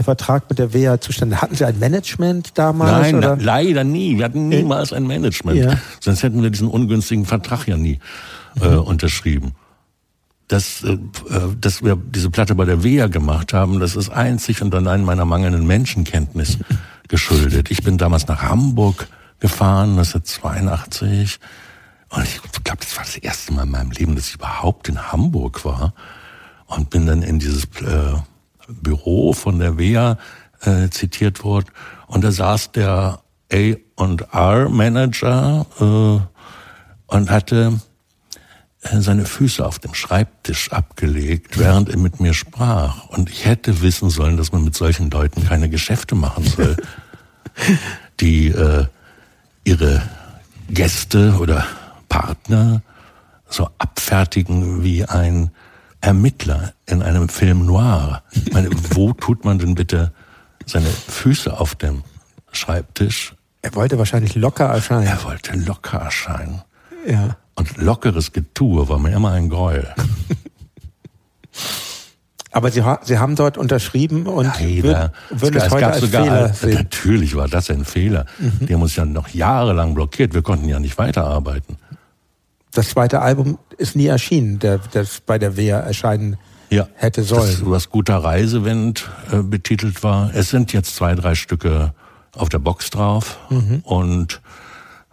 der Vertrag mit der WEA zustande? Hatten Sie ein Management damals? Nein, oder? leider nie. Wir hatten niemals ein Management. Ja. Sonst hätten wir diesen ungünstigen Vertrag ja nie äh, mhm. unterschrieben. Dass, äh, dass wir diese Platte bei der WEA gemacht haben, das ist einzig und allein meiner mangelnden Menschenkenntnis geschuldet. Ich bin damals nach Hamburg gefahren, 1982. Und ich glaube, das war das erste Mal in meinem Leben, dass ich überhaupt in Hamburg war. Und bin dann in dieses äh, Büro von der WEA äh, zitiert wurde. Und da saß der A&R-Manager äh, und hatte äh, seine Füße auf dem Schreibtisch abgelegt, während er mit mir sprach. Und ich hätte wissen sollen, dass man mit solchen Leuten keine Geschäfte machen soll, die äh, ihre Gäste oder Partner so abfertigen wie ein Ermittler in einem Film noir. Ich meine, wo tut man denn bitte seine Füße auf dem Schreibtisch Er wollte wahrscheinlich locker erscheinen. Er wollte locker erscheinen. Ja. Und lockeres Getue war mir immer ein Gräuel. Aber Sie, Sie haben dort unterschrieben und Nein, würden, würden es, es heute gab als sogar, Fehler sehen. natürlich war das ein Fehler. Mhm. Der muss ja noch jahrelang blockiert. Wir konnten ja nicht weiterarbeiten. Das zweite Album ist nie erschienen, der, das bei der Wehr erscheinen Ja, hätte das, sollen. was guter Reisewind äh, betitelt war. Es sind jetzt zwei, drei Stücke auf der Box drauf Mhm. und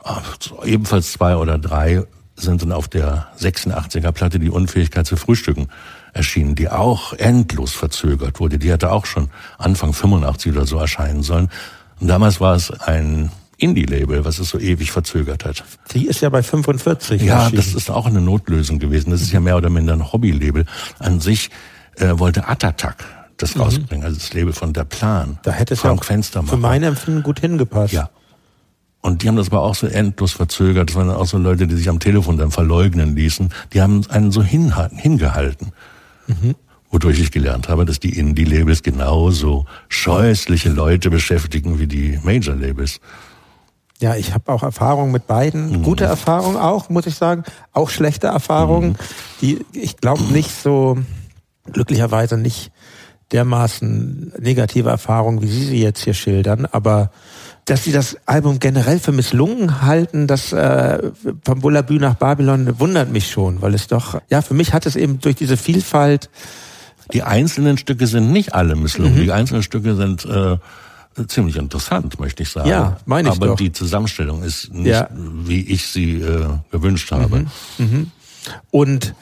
ah, so ebenfalls zwei oder drei sind dann auf der 86er Platte die Unfähigkeit zu frühstücken erschienen, die auch endlos verzögert wurde. Die hätte auch schon Anfang 85 oder so erscheinen sollen. Und damals war es ein Indie-Label, was es so ewig verzögert hat. Die ist ja bei 45 Ja, das ist auch eine Notlösung gewesen. Das ist ja mehr oder minder ein Hobbylabel. An sich äh, wollte Atatak das rausbringen, also das Label von Der Plan. Mhm. da hätte es ja Frank Fenstermacher. für mein Empfinden gut hingepasst. Ja. Und die haben das aber auch so endlos verzögert. Das waren auch so Leute, die sich am Telefon dann verleugnen ließen. Die haben einen so hingehalten. Mhm. Wodurch ich gelernt habe, dass die Indie-Labels genauso scheußliche Leute beschäftigen wie die Major-Labels. Ja, ich habe auch Erfahrungen mit beiden. Mhm. Gute Erfahrungen auch, muss ich sagen. Auch schlechte Erfahrungen, Mhm. die ich glaube nicht so, glücklicherweise nicht dermaßen negative Erfahrungen, wie Sie sie jetzt hier schildern. Aber dass Sie das Album generell für misslungen halten, das äh, vom Bullabü nach Babylon wundert mich schon, weil es doch, ja, für mich hat es eben durch diese Vielfalt, Die einzelnen Stücke sind nicht alle misslungen. Mhm. Die einzelnen Stücke sind äh, ziemlich interessant, möchte ich sagen. Ja, meine ich Aber doch. die Zusammenstellung ist nicht, Ja. wie ich sie äh, gewünscht habe. Und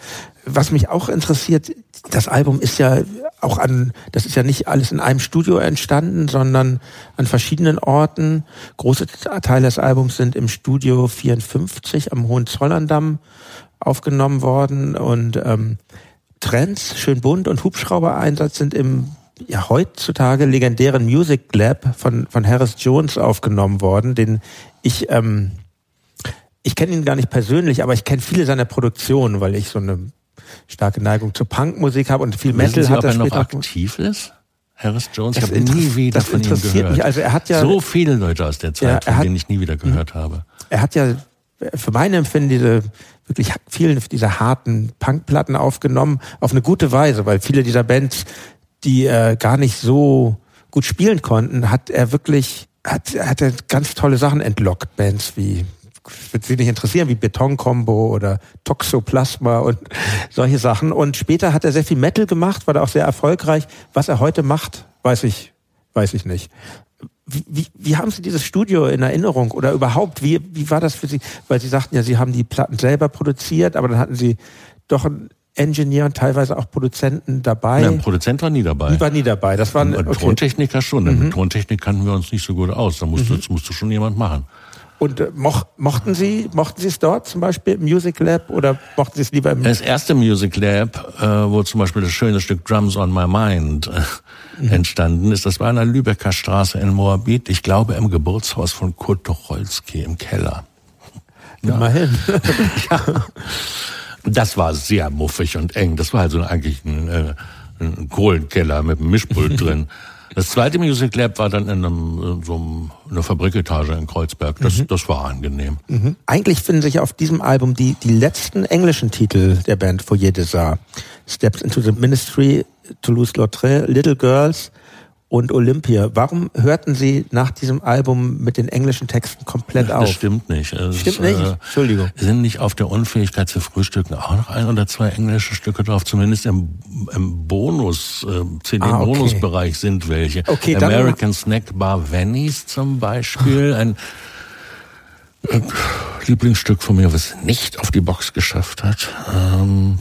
was mich auch interessiert, das Album ist ja auch an, das ist ja nicht alles in einem Studio entstanden, sondern an verschiedenen Orten. Große Teile des Albums sind im Studio 54 am Hohenzollern-Damm aufgenommen worden und ähm, Trends, schön bunt und Hubschrauber-Einsatz sind im ja heutzutage legendären Music Lab von von Harris Jones aufgenommen worden, den ich ähm, ich kenne ihn gar nicht persönlich, aber ich kenne viele seiner Produktionen, weil ich so eine starke Neigung zur Punkmusik habe und viel Metal Sie, hat ob er noch aktiv ist? Harris Jones, Das ich habe nie wieder das von ihm gehört. mich. Also er hat ja- so viele Leute aus der Zeit, Ja, er von hat- denen ich nie wieder gehört habe. Er hat ja für mein Empfinden diese wirklich vielen dieser harten Punkplatten aufgenommen auf eine gute Weise, weil viele dieser Bands, die äh, gar nicht so gut spielen konnten, hat er wirklich hat, hat er ganz tolle Sachen entlockt, Bands wie wird Sie nicht interessieren, wie Beton-Combo oder Toxoplasma und solche Sachen. Und später hat er sehr viel Metal gemacht, war da auch sehr erfolgreich. Was er heute macht, weiß ich, weiß ich nicht. Wie, wie, wie haben Sie dieses Studio in Erinnerung oder überhaupt, wie, wie war das für Sie? Weil Sie sagten ja, Sie haben die Platten selber produziert, aber dann hatten Sie doch einen Engineer und teilweise auch Produzenten dabei. Ja, ein Produzent war nie dabei. Die war nie dabei. Das waren okay. Mhm. Tontechniker schon, denn mit Tontechnik kannten wir uns nicht so gut aus. Da musste, das musste schon jemand machen. Und äh, moch, mochten Sie, mochten Sie es dort zum Beispiel im Music Lab oder mochten Sie es lieber im Das erste Music Lab, äh, wo zum Beispiel das schöne Stück Drums on My Mind äh, Mhm. entstanden ist, das war an der Lübecker Straße in Moabit, ich glaube im Geburtshaus von Kurt Tucholsky im Keller. immerhin? Das war sehr muffig und eng. Das war also eigentlich ein, äh, ein Kohlenkeller mit einem Mischpult drin. Das zweite Music Lab war dann in einem, äh, so einer Fabriketage in Kreuzberg. Das, Mhm. das war angenehm. Eigentlich finden sich auf diesem Album die, die letzten englischen Titel der Band Foyer des Arts. Steps into the Ministry, Toulouse-Lautrec, Little Girls und Olympia. Warum hörten Sie nach diesem Album mit den englischen Texten komplett Das auf? stimmt nicht. Es, Stimmt nicht? äh, Entschuldigung. Sind nicht auf der Unfähigkeit zu frühstücken auch noch ein oder zwei englische Stücke drauf? Zumindest im, im Bonus, äh, Ah, okay. CD-Bonusbereich sind welche. Okay, American Snack Bar Venice zum Beispiel, ein äh, Lieblingsstück von mir, was nicht auf die Box geschafft hat. Ähm,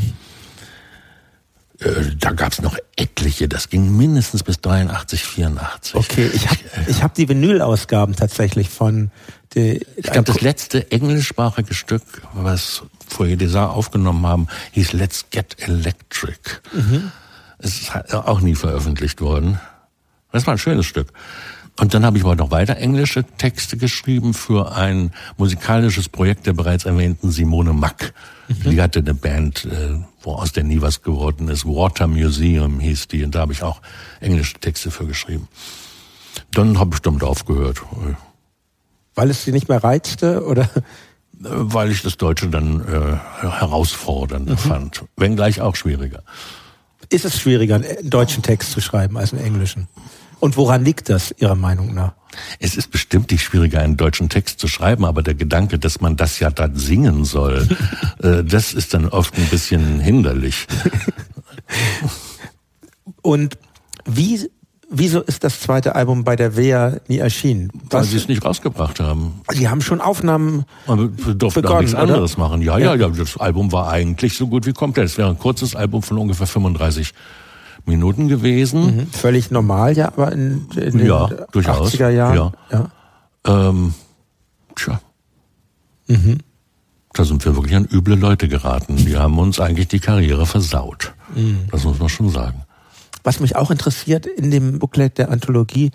äh, da gab's noch etliche, das ging mindestens bis 83, 84. Okay, ich habe ich hab die Vinyl-Ausgaben tatsächlich von die, Ich glaube, das letzte englischsprachige Stück, was Foyer des aufgenommen haben, hieß Let's Get Electric. Es ist halt auch nie veröffentlicht worden. Das war ein schönes Stück. Und dann habe ich aber noch weiter englische Texte geschrieben für ein musikalisches Projekt der bereits erwähnten Simone Mack. Die hatte eine Band, äh, wo aus der nie was geworden ist. Water Museum hieß die. Und da habe ich auch englische Texte für geschrieben. Dann habe ich damit aufgehört. Weil es sie nicht mehr reizte oder? Weil ich das Deutsche dann äh, herausfordernder mhm. fand, wenngleich auch schwieriger. Ist es schwieriger, einen deutschen Text zu schreiben als einen englischen? Und woran liegt das Ihrer Meinung nach? Es ist bestimmt nicht schwieriger, einen deutschen Text zu schreiben, aber der Gedanke, dass man das ja dann singen soll, äh, das ist dann oft ein bisschen hinderlich. Und wie Wieso ist das zweite Album bei der WEA nie erschienen? Was? Weil sie es nicht rausgebracht haben. Sie haben schon Aufnahmen wir durften begonnen, nichts anderes machen. Ja, ja, ja, das Album war eigentlich so gut wie komplett. Es wäre ein kurzes Album von ungefähr 35 Minuten gewesen. Mhm. Völlig normal, ja, aber in, in den ja, 80er Jahren. Ja. ja. Ähm, tja. Mhm. Da sind wir wirklich an üble Leute geraten. Die haben uns eigentlich die Karriere versaut. Mhm. Das muss man schon sagen. Was mich auch interessiert in dem Booklet der Anthologie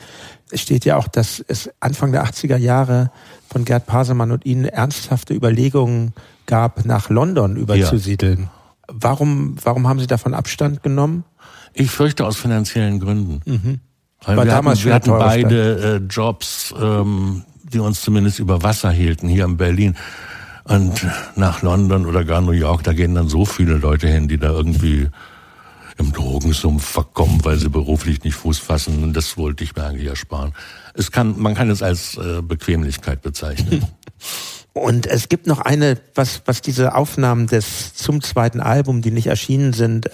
steht ja auch, dass es Anfang der 80er Jahre von Gerd Pasemann und Ihnen ernsthafte Überlegungen gab, nach London überzusiedeln. Ja. Warum, warum haben Sie davon Abstand genommen? Ich fürchte aus finanziellen Gründen. Mhm. Weil War wir damals hatten, wir hatten beide äh, Jobs, ähm, die uns zumindest über Wasser hielten hier in Berlin. Und nach London oder gar New York, da gehen dann so viele Leute hin, die da irgendwie im Drogensumpf verkommen, weil sie beruflich nicht Fuß fassen. Und das wollte ich mir eigentlich ersparen. Es kann, man kann es als äh, Bequemlichkeit bezeichnen. Und es gibt noch eine, was, was diese Aufnahmen des zum zweiten Album, die nicht erschienen sind,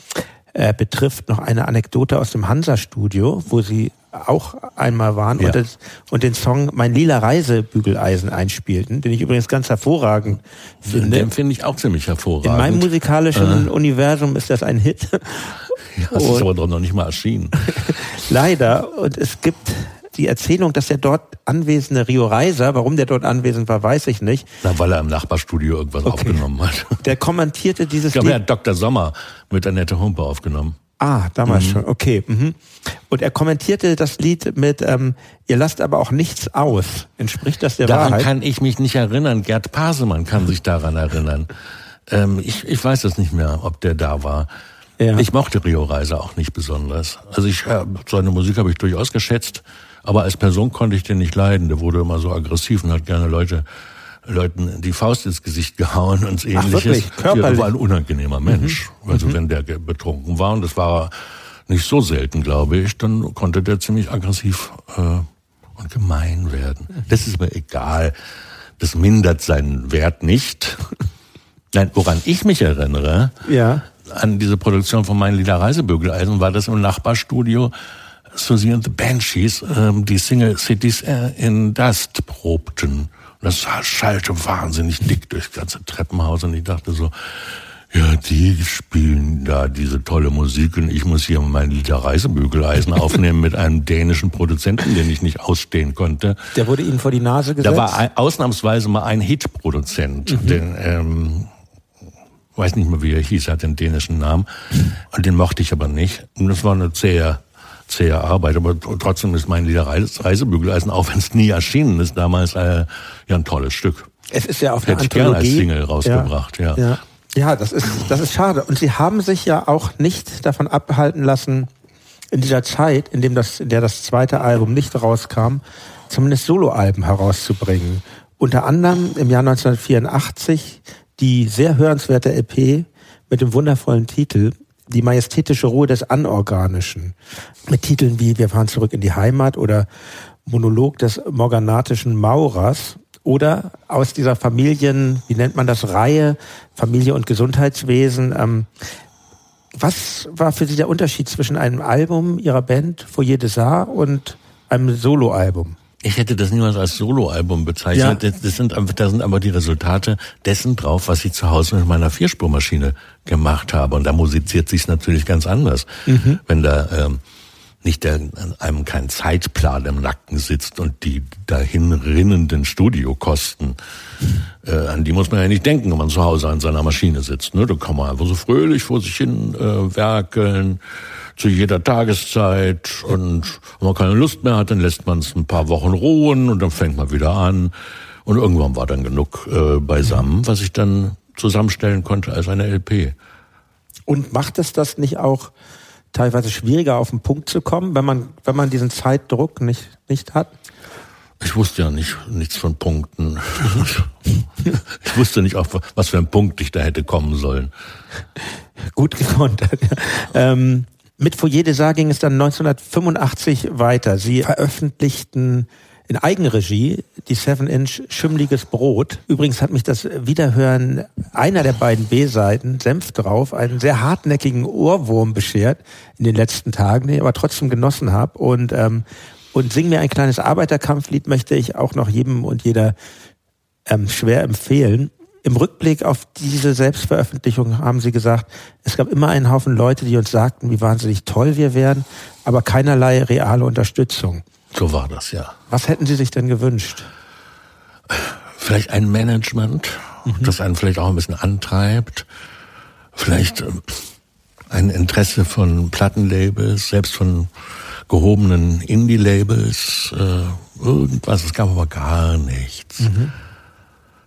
äh, betrifft, noch eine Anekdote aus dem Hansa-Studio, wo sie auch einmal waren ja. und, das, und, den Song Mein lila Reisebügeleisen einspielten, den ich übrigens ganz hervorragend finde. Den finde ich auch ziemlich hervorragend. In meinem musikalischen äh. Universum ist das ein Hit. Ja, das und ist aber doch noch nicht mal erschienen. Leider. Und es gibt die Erzählung, dass der dort anwesende Rio Reiser, warum der dort anwesend war, weiß ich nicht. Na, weil er im Nachbarstudio irgendwas okay. aufgenommen hat. Der kommentierte dieses Ich glaube, er hat Dr. Sommer mit Annette Humpe aufgenommen. Ah, damals mhm. schon, okay. Mhm. Und er kommentierte das Lied mit ähm, Ihr lasst aber auch nichts aus. Entspricht das der daran Wahrheit? Daran kann ich mich nicht erinnern. Gerd Pasemann kann sich daran erinnern. Ähm, ich, ich weiß es nicht mehr, ob der da war. Ja. Ich mochte Rio Reiser auch nicht besonders. Also ich äh, seine Musik habe ich durchaus geschätzt, aber als Person konnte ich den nicht leiden. Der wurde immer so aggressiv und hat gerne Leute Leuten die Faust ins Gesicht gehauen und ähnliches. Ach, Er war ein unangenehmer Mensch. Mhm. Also mhm. wenn der betrunken war, und das war nicht so selten, glaube ich, dann konnte der ziemlich aggressiv äh, und gemein werden. Das ist mir egal. Das mindert seinen Wert nicht. Nein, woran ich mich erinnere, ja. an diese Produktion von meinen Lieder Reisebügeleisen, war das im Nachbarstudio Susie and the Banshees, ähm, die Single Cities in Dust probten. Das schallte wahnsinnig dick durchs ganze Treppenhaus und ich dachte so, ja, die spielen da diese tolle Musik und ich muss hier mein Lieder Reisebügeleisen aufnehmen mit einem dänischen Produzenten, den ich nicht ausstehen konnte. Der wurde Ihnen vor die Nase gesetzt? Da war ein, ausnahmsweise mal ein Hitproduzent, mhm. den, ähm, weiß nicht mehr wie er hieß, er hat den dänischen Namen und den mochte ich aber nicht. Und das war eine zähe zähe Arbeit, aber trotzdem ist mein Lieder Reisebügeleisen, auch wenn es nie erschienen ist, damals äh, ja ein tolles Stück. Es ist ja auf der Hätte Anthologie. Ich als Single rausgebracht, ja. ja. Ja, das ist, das ist schade. Und Sie haben sich ja auch nicht davon abhalten lassen, in dieser Zeit, in, dem das, in der das zweite Album nicht rauskam, zumindest Soloalben herauszubringen. Unter anderem im Jahr 1984 die sehr hörenswerte LP mit dem wundervollen Titel die majestätische Ruhe des Anorganischen. Mit Titeln wie Wir fahren zurück in die Heimat oder Monolog des morganatischen Maurers oder aus dieser Familien, wie nennt man das, Reihe, Familie und Gesundheitswesen. Ähm, was war für Sie der Unterschied zwischen einem Album Ihrer Band Foyer des Arts und einem Soloalbum? Ich hätte das niemals als Soloalbum bezeichnet. Ja. Das sind, da sind aber die Resultate dessen drauf, was ich zu Hause mit meiner Vierspurmaschine gemacht habe. Und da musiziert sich's natürlich ganz anders. Mhm. Wenn da ähm, nicht der, einem kein Zeitplan im Nacken sitzt und die dahin rinnenden Studiokosten, äh, an die muss man ja nicht denken, wenn man zu Hause an seiner Maschine sitzt. Ne? Da kann man einfach so fröhlich vor sich hin äh, werkeln zu jeder Tageszeit und wenn man keine Lust mehr hat, dann lässt man es ein paar Wochen ruhen und dann fängt man wieder an. Und irgendwann war dann genug äh, beisammen, was ich dann zusammenstellen konnte als eine LP. Und macht es das nicht auch teilweise schwieriger auf den Punkt zu kommen, wenn man, wenn man diesen Zeitdruck nicht, nicht hat? Ich wusste ja nicht nichts von Punkten. ich wusste nicht, auf was für ein Punkt ich da hätte kommen sollen. Gut gekontert. ähm, mit Foyer des Saar ging es dann 1985 weiter. Sie veröffentlichten in Eigenregie die Seven Inch Schimmliges Brot. Übrigens hat mich das Wiederhören einer der beiden B-Seiten, Senf drauf, einen sehr hartnäckigen Ohrwurm beschert in den letzten Tagen, den ich aber trotzdem genossen habe. Und, ähm, und Sing mir ein kleines Arbeiterkampflied möchte ich auch noch jedem und jeder ähm, schwer empfehlen. Im Rückblick auf diese Selbstveröffentlichung haben Sie gesagt, es gab immer einen Haufen Leute, die uns sagten, wie wahnsinnig toll wir wären, aber keinerlei reale Unterstützung. So war das, ja. Was hätten Sie sich denn gewünscht? Vielleicht ein Management, mhm. das einen vielleicht auch ein bisschen antreibt. Vielleicht äh, ein Interesse von Plattenlabels, selbst von gehobenen Indie-Labels, äh, irgendwas. Es gab aber gar nichts. Mhm.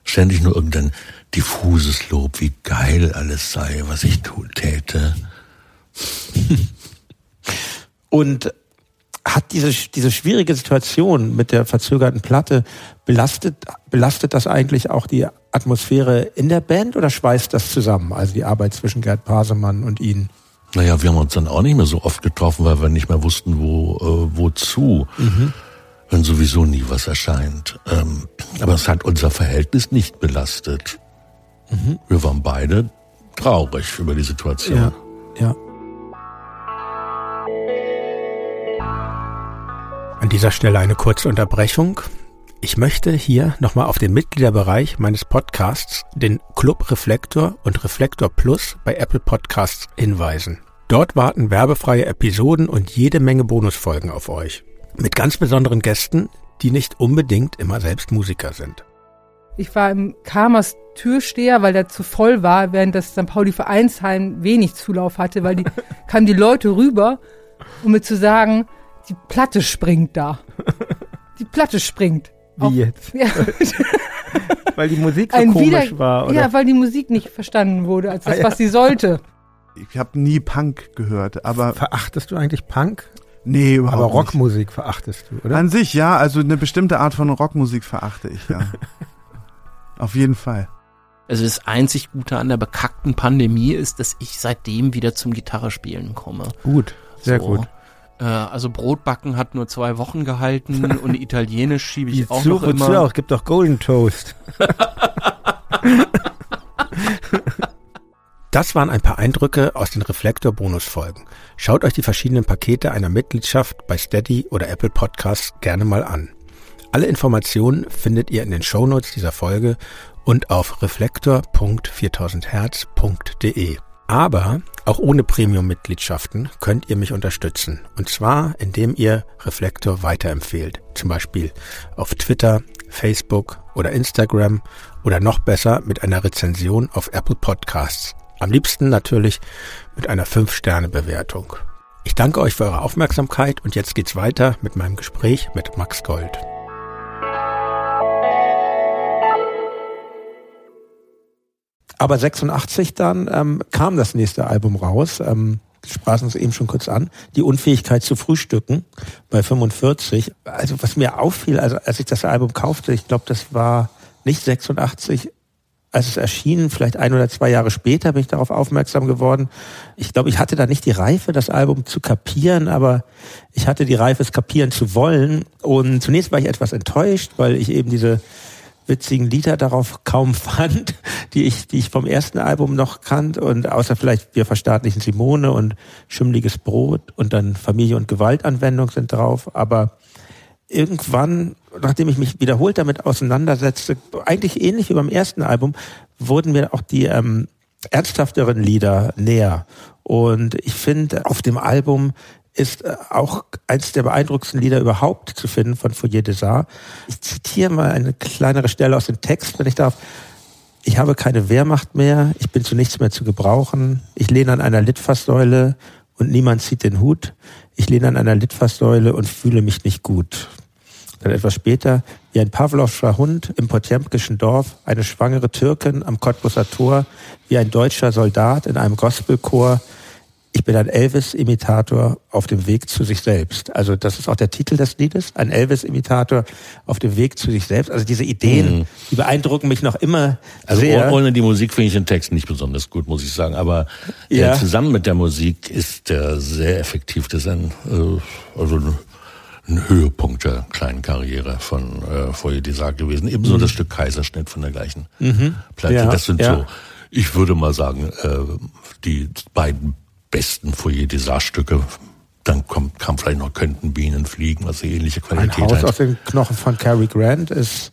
Ständig nur irgendein diffuses Lob, wie geil alles sei, was ich täte. Und hat diese, diese schwierige Situation mit der verzögerten Platte belastet, belastet das eigentlich auch die Atmosphäre in der Band oder schweißt das zusammen? Also die Arbeit zwischen Gerd Pasemann und Ihnen? Naja, wir haben uns dann auch nicht mehr so oft getroffen, weil wir nicht mehr wussten, wo, äh, wozu. Mhm. Wenn sowieso nie was erscheint. Ähm, aber es hat unser Verhältnis nicht belastet. Mhm. Wir waren beide traurig über die Situation. Ja, ja. An dieser Stelle eine kurze Unterbrechung. Ich möchte hier nochmal auf den Mitgliederbereich meines Podcasts, den Club Reflektor und Reflektor Plus bei Apple Podcasts hinweisen. Dort warten werbefreie Episoden und jede Menge Bonusfolgen auf euch. Mit ganz besonderen Gästen, die nicht unbedingt immer selbst Musiker sind. Ich war im Karmers Türsteher, weil der zu voll war, während das St. Pauli Vereinsheim wenig Zulauf hatte, weil die kamen die Leute rüber, um mir zu sagen, die Platte springt da. Die Platte springt. Wie Auch, jetzt? Ja. weil die Musik so Ein komisch wieder, war, oder? Ja, weil die Musik nicht verstanden wurde als das, ah, ja. was sie sollte. Ich habe nie Punk gehört, aber... Verachtest du eigentlich Punk? Nee, überhaupt Aber Rockmusik nicht. verachtest du, oder? An sich, ja. Also eine bestimmte Art von Rockmusik verachte ich, ja. Auf jeden Fall. Also das einzig Gute an der bekackten Pandemie ist, dass ich seitdem wieder zum Gitarrespielen komme. Gut, sehr so. gut. Äh, also Brotbacken hat nur zwei Wochen gehalten und Italienisch schiebe ich Die auch Suche noch immer. Auch, gibt doch Golden Toast. Das waren ein paar Eindrücke aus den Reflektor-Bonusfolgen. Schaut euch die verschiedenen Pakete einer Mitgliedschaft bei Steady oder Apple Podcasts gerne mal an. Alle Informationen findet ihr in den Shownotes dieser Folge und auf reflektor.4000herz.de. Aber auch ohne Premium-Mitgliedschaften könnt ihr mich unterstützen. Und zwar, indem ihr Reflektor weiterempfehlt. Zum Beispiel auf Twitter, Facebook oder Instagram oder noch besser mit einer Rezension auf Apple Podcasts. Am liebsten natürlich mit einer 5-Sterne-Bewertung. Ich danke euch für eure Aufmerksamkeit und jetzt geht's weiter mit meinem Gespräch mit Max Gold. Aber 86 dann ähm, kam das nächste Album raus. Ähm, sprachen es eben schon kurz an, die Unfähigkeit zu frühstücken bei 45. Also was mir auffiel, also als ich das Album kaufte, ich glaube, das war nicht 86, als es erschien, vielleicht ein oder zwei Jahre später bin ich darauf aufmerksam geworden. Ich glaube, ich hatte da nicht die Reife, das Album zu kapieren, aber ich hatte die Reife, es kapieren zu wollen. Und zunächst war ich etwas enttäuscht, weil ich eben diese witzigen Lieder darauf kaum fand, die ich, die ich vom ersten Album noch kannte und außer vielleicht wir verstaatlichen Simone und Schimmliges Brot und dann Familie und Gewaltanwendung sind drauf, aber irgendwann, nachdem ich mich wiederholt damit auseinandersetzte, eigentlich ähnlich wie beim ersten Album, wurden mir auch die ähm, ernsthafteren Lieder näher. Und ich finde, auf dem Album ist äh, auch eins der beeindruckendsten Lieder überhaupt zu finden von Foyer des Arts. Ich zitiere mal eine kleinere Stelle aus dem Text, wenn ich darf. Ich habe keine Wehrmacht mehr, ich bin zu nichts mehr zu gebrauchen. Ich lehne an einer Litfaßsäule und niemand zieht den Hut. Ich lehne an einer Litfaßsäule und fühle mich nicht gut. Dann etwas später, wie ein Pavlovscher Hund im Potjemkischen Dorf, eine schwangere Türkin am Cottbusser Tor, wie ein deutscher Soldat in einem Gospelchor, ich bin ein Elvis-Imitator auf dem Weg zu sich selbst. Also das ist auch der Titel des Liedes, ein Elvis-Imitator auf dem Weg zu sich selbst. Also diese Ideen, Mhm. die beeindrucken mich noch immer Also sehr. oh- ohne die Musik finde ich den Text nicht besonders gut, muss ich sagen. Aber Ja. äh, zusammen mit der Musik ist der sehr effektiv. Das ist ein, äh, also ein- Höhepunkt der kleinen Karriere von äh, Foyer Desart gewesen. Ebenso das Stück Kaiserschnitt von der gleichen Platte. Mhm. Ja, das sind ja. so, ich würde mal sagen, äh, die beiden besten Foyer Desart Stücke. Dann kommt, kam vielleicht noch Könnten Bienen fliegen, was eine ähnliche ein Qualität Haus hat. aus den Knochen von Cary Grant ist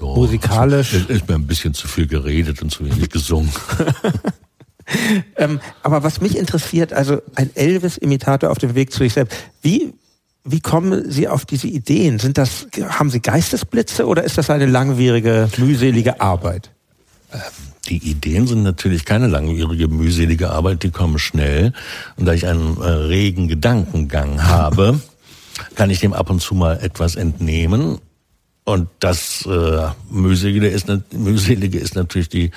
Ja, musikalisch- Ist, ist mir ein bisschen zu viel geredet und zu wenig gesungen. Ähm, aber was mich interessiert, also ein Elvis-Imitator auf dem Weg zu sich selbst. Wie, wie kommen Sie auf diese Ideen? Sind das, haben Sie Geistesblitze oder ist das eine langwierige, mühselige Arbeit? Die Ideen sind natürlich keine langwierige, mühselige Arbeit, die kommen schnell. Und da ich einen äh, regen Gedankengang habe, kann ich dem ab und zu mal etwas entnehmen. Und das äh, mühselige, ist, mühselige ist natürlich die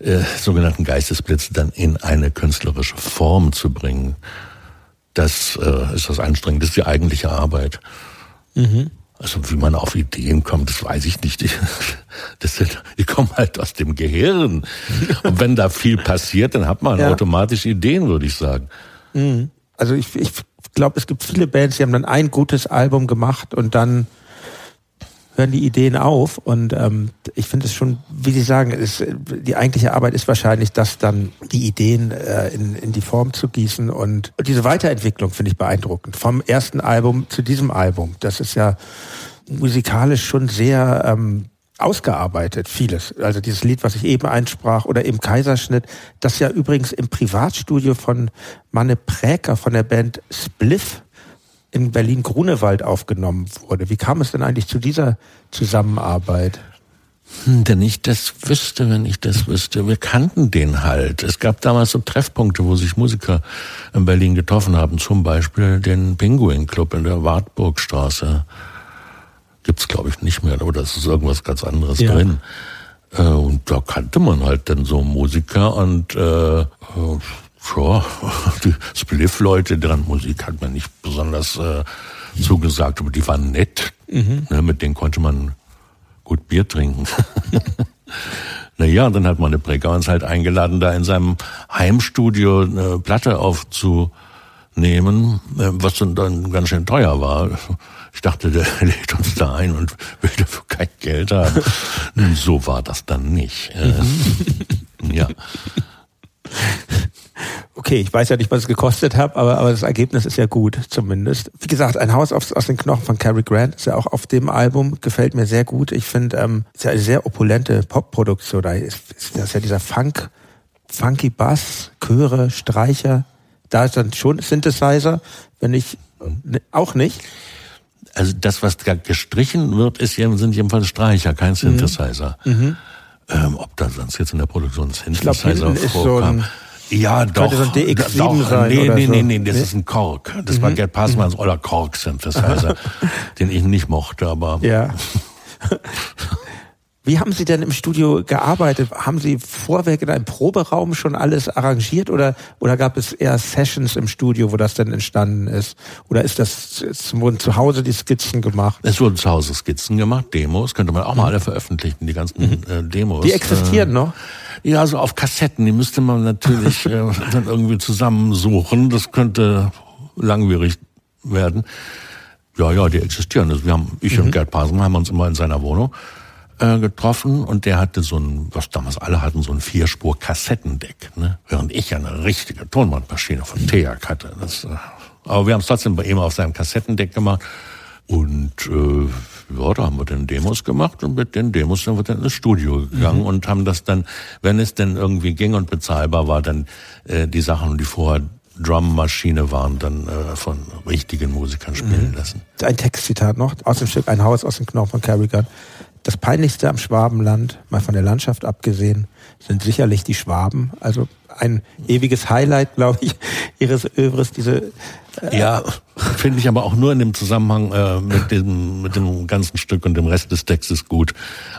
äh, sogenannten Geistesblitze dann in eine künstlerische Form zu bringen. Das äh, ist das Anstrengende, das ist die eigentliche Arbeit. Also wie man auf Ideen kommt, das weiß ich nicht. Das sind, die kommen halt aus dem Gehirn. Und wenn da viel passiert, dann hat man Ja. automatisch Ideen, würde ich sagen. Also ich, ich glaube, es gibt viele Bands, die haben dann ein gutes Album gemacht und dann hören die Ideen auf. Und ähm, ich finde es schon, wie Sie sagen, ist, die eigentliche Arbeit ist wahrscheinlich, das dann die Ideen äh, in, in die Form zu gießen. Und diese Weiterentwicklung finde ich beeindruckend. Vom ersten Album zu diesem Album. Das ist ja musikalisch schon sehr ähm, ausgearbeitet, vieles. Also dieses Lied, was ich eben einsprach, oder im Kaiserschnitt, das ja übrigens im Privatstudio von Manne Präker von der Band Spliff in Berlin-Grunewald aufgenommen wurde. Wie kam es denn eigentlich zu dieser Zusammenarbeit? Hm, Wenn ich das wüsste, wenn ich das wüsste. Wir kannten den halt. Es gab damals so Treffpunkte, wo sich Musiker in Berlin getroffen haben. Zum Beispiel den Penguin Club in der Wartburgstraße. Gibt's glaube ich nicht mehr, oder es ist irgendwas ganz anderes Ja. drin. Äh, und da kannte man halt dann so Musiker und äh, äh, ja, die Spliff-Leute, deren Musik hat mir nicht besonders äh, zugesagt, aber die waren nett. Ne, mit denen konnte man gut Bier trinken. naja, dann hat meine Brecker uns halt eingeladen, da in seinem Heimstudio eine Platte aufzunehmen, äh, was dann, ganz schön teuer war. Ich dachte, der lädt uns da ein und will dafür kein Geld haben. so war das dann nicht. Äh, ja. Okay, ich weiß ja nicht, was es gekostet hat, aber, aber das Ergebnis ist ja gut, zumindest. Wie gesagt, ein Haus aus, aus den Knochen von Cary Grant ist ja auch auf dem Album, gefällt mir sehr gut. Ich finde, ähm, ist ja eine sehr opulente Popproduktion. Da ist, ist das ja dieser Funk, funky Bass, Chöre, Streicher. Da ist dann schon Synthesizer, wenn ich ne, auch nicht. Also das, was da gestrichen wird, ist, ja- sind jedenfalls Streicher, kein Mhm. Synthesizer. Ähm, ob da sonst jetzt in der Produktion glaub, Synthesizer hinten ist so vorkam. ein- ja, doch. könnte so ein DX7 doch, sein Nee, oder nee, so. nee, nee, das Nee? Mhm. ist ein Korg. Das war Gerd Passmanns oder Korg-Synthesizer, den ich nicht mochte, aber Ja. Wie haben Sie denn im Studio gearbeitet? Haben Sie vorweg in einem Proberaum schon alles arrangiert oder, oder gab es eher Sessions im Studio, wo das denn entstanden ist? Oder ist das, es wurden zu Hause die Skizzen gemacht? es wurden zu Hause Skizzen gemacht, Demos, könnte man auch mal alle veröffentlichen, die ganzen äh, Demos. Mhm. Die existieren äh, noch? Ja, so auf Kassetten, die müsste man natürlich äh, dann irgendwie zusammensuchen. Das könnte langwierig werden. Ja, ja, die existieren. Also wir haben, ich und Gerd Pasen haben uns immer in seiner Wohnung äh, getroffen und der hatte so ein, was damals alle hatten, so ein Vierspur-Kassettendeck, ne? Während ich eine richtige Tonbandmaschine von Teak hatte. Das, äh, aber wir haben es trotzdem bei ihm auf seinem Kassettendeck gemacht. Und äh, ja, da haben wir dann Demos gemacht und mit den Demos sind wir dann ins Studio gegangen und haben das dann, wenn es denn irgendwie ging und bezahlbar war, dann äh, die Sachen, die vorher Drummaschine waren, dann äh, von richtigen Musikern spielen lassen. Ein Textzitat noch aus dem Stück Ein Haus aus den Knochen von Carrigan. Das peinlichste am Schwabenland, mal von der Landschaft abgesehen, sind sicherlich die Schwaben. Also ein ewiges Highlight, glaube ich, ihres Övres, diese Ja, finde ich aber auch nur in dem Zusammenhang äh, mit dem mit dem ganzen Stück und dem Rest des Textes gut.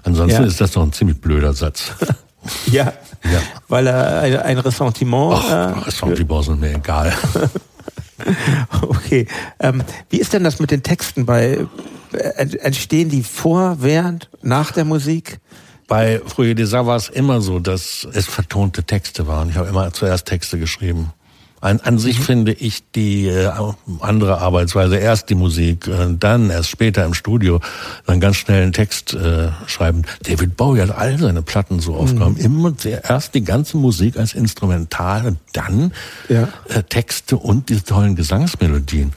Ansonsten Ja. ist das doch ein ziemlich blöder Satz. Ja, Ja. weil er ein, ein Ressentiment. Ach, äh, Restaurantibors sind mir egal. okay. Ähm, wie ist denn das mit den Texten bei äh, ent- entstehen die vor, während, nach der Musik? Bei Frühe Desar war es immer so, dass es vertonte Texte waren. Ich habe immer zuerst Texte geschrieben. An, an sich finde ich die äh, andere Arbeitsweise, erst die Musik, äh, dann erst später im Studio, dann ganz schnell einen Text äh, schreiben. David Bowie hat all seine Platten so aufgenommen. Immer sehr, erst die ganze Musik als Instrumental und dann Ja. äh, Texte und diese tollen Gesangsmelodien.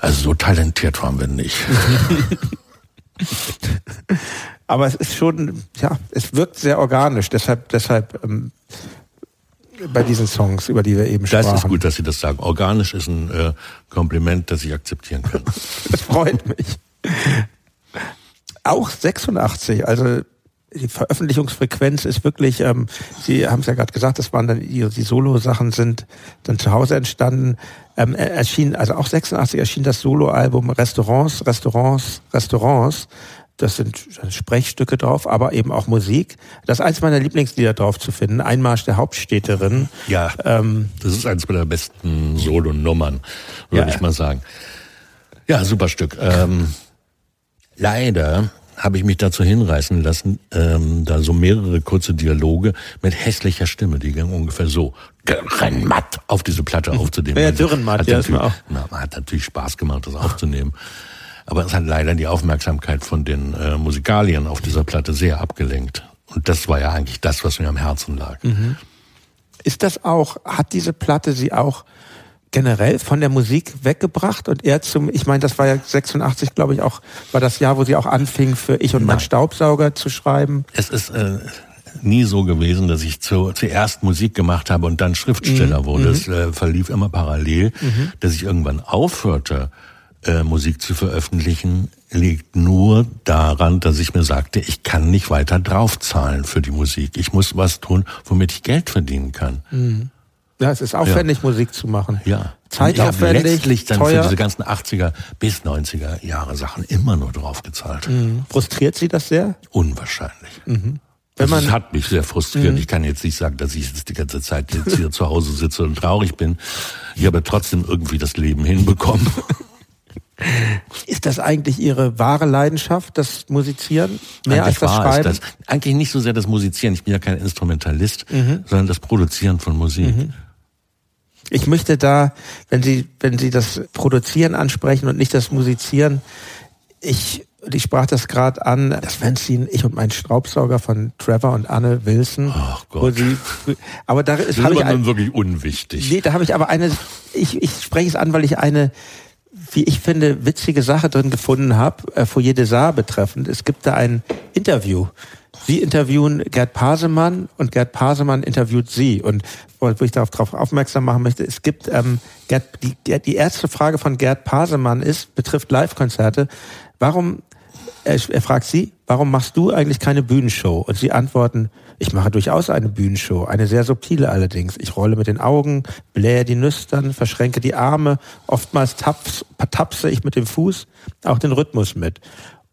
Also so talentiert waren wir nicht. Aber es ist schon, ja, es wirkt sehr organisch. Deshalb, deshalb ähm, bei diesen Songs, über die wir eben Das sprachen. ist gut, dass Sie das sagen. Organisch ist ein äh, Kompliment, das ich akzeptieren kann. Das freut mich. Auch 86, also die Veröffentlichungsfrequenz ist wirklich, ähm, Sie haben es ja gerade gesagt, das waren dann die, die Solo-Sachen sind dann zu Hause entstanden. Ähm, er- erschien, also auch 86 erschien das Soloalbum Restaurants, Restaurants, Restaurants. Das sind Sprechstücke drauf, aber eben auch Musik. Das ist eins meiner Lieblingslieder drauf zu finden. Einmarsch der Hauptstädterin. Ja, Ähm, das ist eines meiner besten Solo-Nummern, würde Ja. ich mal sagen. Ja, super Stück. Ähm, leider habe ich mich dazu hinreißen lassen, ähm, da so mehrere kurze Dialoge mit hässlicher Stimme, die gingen ungefähr so dürrenmatt auf diese Platte aufzunehmen. Ja, Dürrenmatt, Hat ja, ist mir natürlich- Na, hat natürlich Spaß gemacht, das aufzunehmen. Aber es hat leider die Aufmerksamkeit von den äh, Musikalien auf dieser Platte sehr abgelenkt. Und das war ja eigentlich das, was mir am Herzen lag. Ist das auch, hat diese Platte sie auch generell von der Musik weggebracht und eher zum, ich meine, das war ja 86, glaube ich, auch, war das Jahr, wo sie auch anfing, für Ich und mein Nein. Staubsauger zu schreiben. Es ist äh, nie so gewesen, dass ich zu, zuerst Musik gemacht habe und dann Mhm. Schriftsteller wurde. Es äh, verlief immer parallel. Dass ich irgendwann aufhörte, äh, Musik zu veröffentlichen, liegt nur daran, dass ich mir sagte, ich kann nicht weiter draufzahlen für die Musik. Ich muss was tun, womit ich Geld verdienen kann. Ja, es ist aufwendig, Musik zu machen. Ja. Zeitaufwendig, letztlich dann für teuer. diese ganzen 80er bis 90er Jahre Sachen immer nur draufgezahlt. Frustriert Sie das sehr? Unwahrscheinlich. Wenn Also man, es hat mich sehr frustriert. Ich kann jetzt nicht sagen, dass ich jetzt die ganze Zeit jetzt hier zu Hause sitze und traurig bin. Ich habe trotzdem irgendwie das Leben hinbekommen. ist das eigentlich Ihre wahre Leidenschaft, das Musizieren? Mehr als Eigentlich das war es Schreiben? das. Eigentlich nicht so sehr das Musizieren. Ich bin ja kein Instrumentalist, Mhm. sondern das Produzieren von Musik. Ich möchte da, wenn Sie, wenn Sie das Produzieren ansprechen und nicht das Musizieren, ich, ich sprach das gerade an, das Fanzine Ich und mein Staubsauger von Trevor und Anne Wilson. Ach Gott. Wo Sie, aber da ist, ist ich aber ein, wirklich unwichtig. nee, da habe ich aber eine, ich, ich spreche es an, weil ich eine, wie ich finde, witzige Sache drin gefunden habe, äh, Foyer des Arts betreffend. Es gibt da ein Interview. Sie interviewen Gerd Pasemann und Gerd Pasemann interviewt Sie. Und wo ich darauf aufmerksam machen möchte, es gibt ähm, Gerd, die, die, erste Frage von Gerd Pasemann ist, betrifft Live-Konzerte. Warum, er, er fragt Sie, warum machst du eigentlich keine Bühnenshow? Und Sie antworten, ich mache durchaus eine Bühnenshow, eine sehr subtile allerdings. Ich rolle mit den Augen, blähe die Nüstern, verschränke die Arme, oftmals taps, tapse ich mit dem Fuß auch den Rhythmus mit.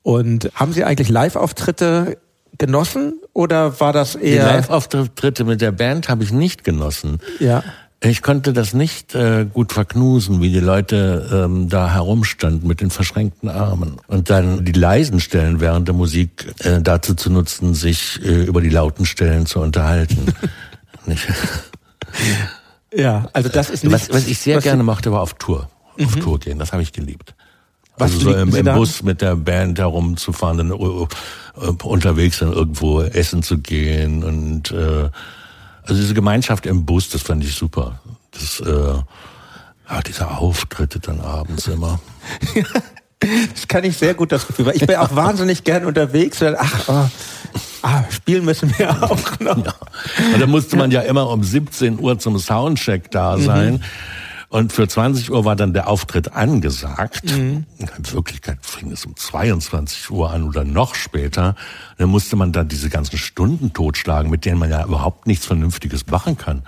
Und haben Sie eigentlich Live-Auftritte genossen oder war das Die eher... Live-Auftritte mit der Band habe ich nicht genossen. Ja. Ich konnte das nicht äh, gut verknusen, wie die Leute ähm, da herumstanden mit den verschränkten Armen. Und dann die leisen Stellen während der Musik äh, dazu zu nutzen, sich äh, über die lauten Stellen zu unterhalten. Ja, also das ist nicht... Was, was ich sehr gerne mochte, war auf Tour. Auf Tour gehen, das habe ich geliebt. Was also so im, im? Bus mit der Band herumzufahren, dann uh, unterwegs dann irgendwo essen zu gehen und äh, also diese Gemeinschaft im Bus, das fand ich super. Das äh, ja, diese Auftritte dann abends immer. Das kann ich sehr gut das Gefühl, weil ich bin auch wahnsinnig gern unterwegs. Und, ach, oh, ah, spielen müssen wir auch noch. Ja. Und da musste man ja immer um 17 Uhr zum Soundcheck da sein. Und für 20 Uhr war dann der Auftritt angesagt. In Wirklichkeit fing es um 22 Uhr an oder noch später. Dann musste man da diese ganzen Stunden totschlagen, mit denen man ja überhaupt nichts Vernünftiges machen kann.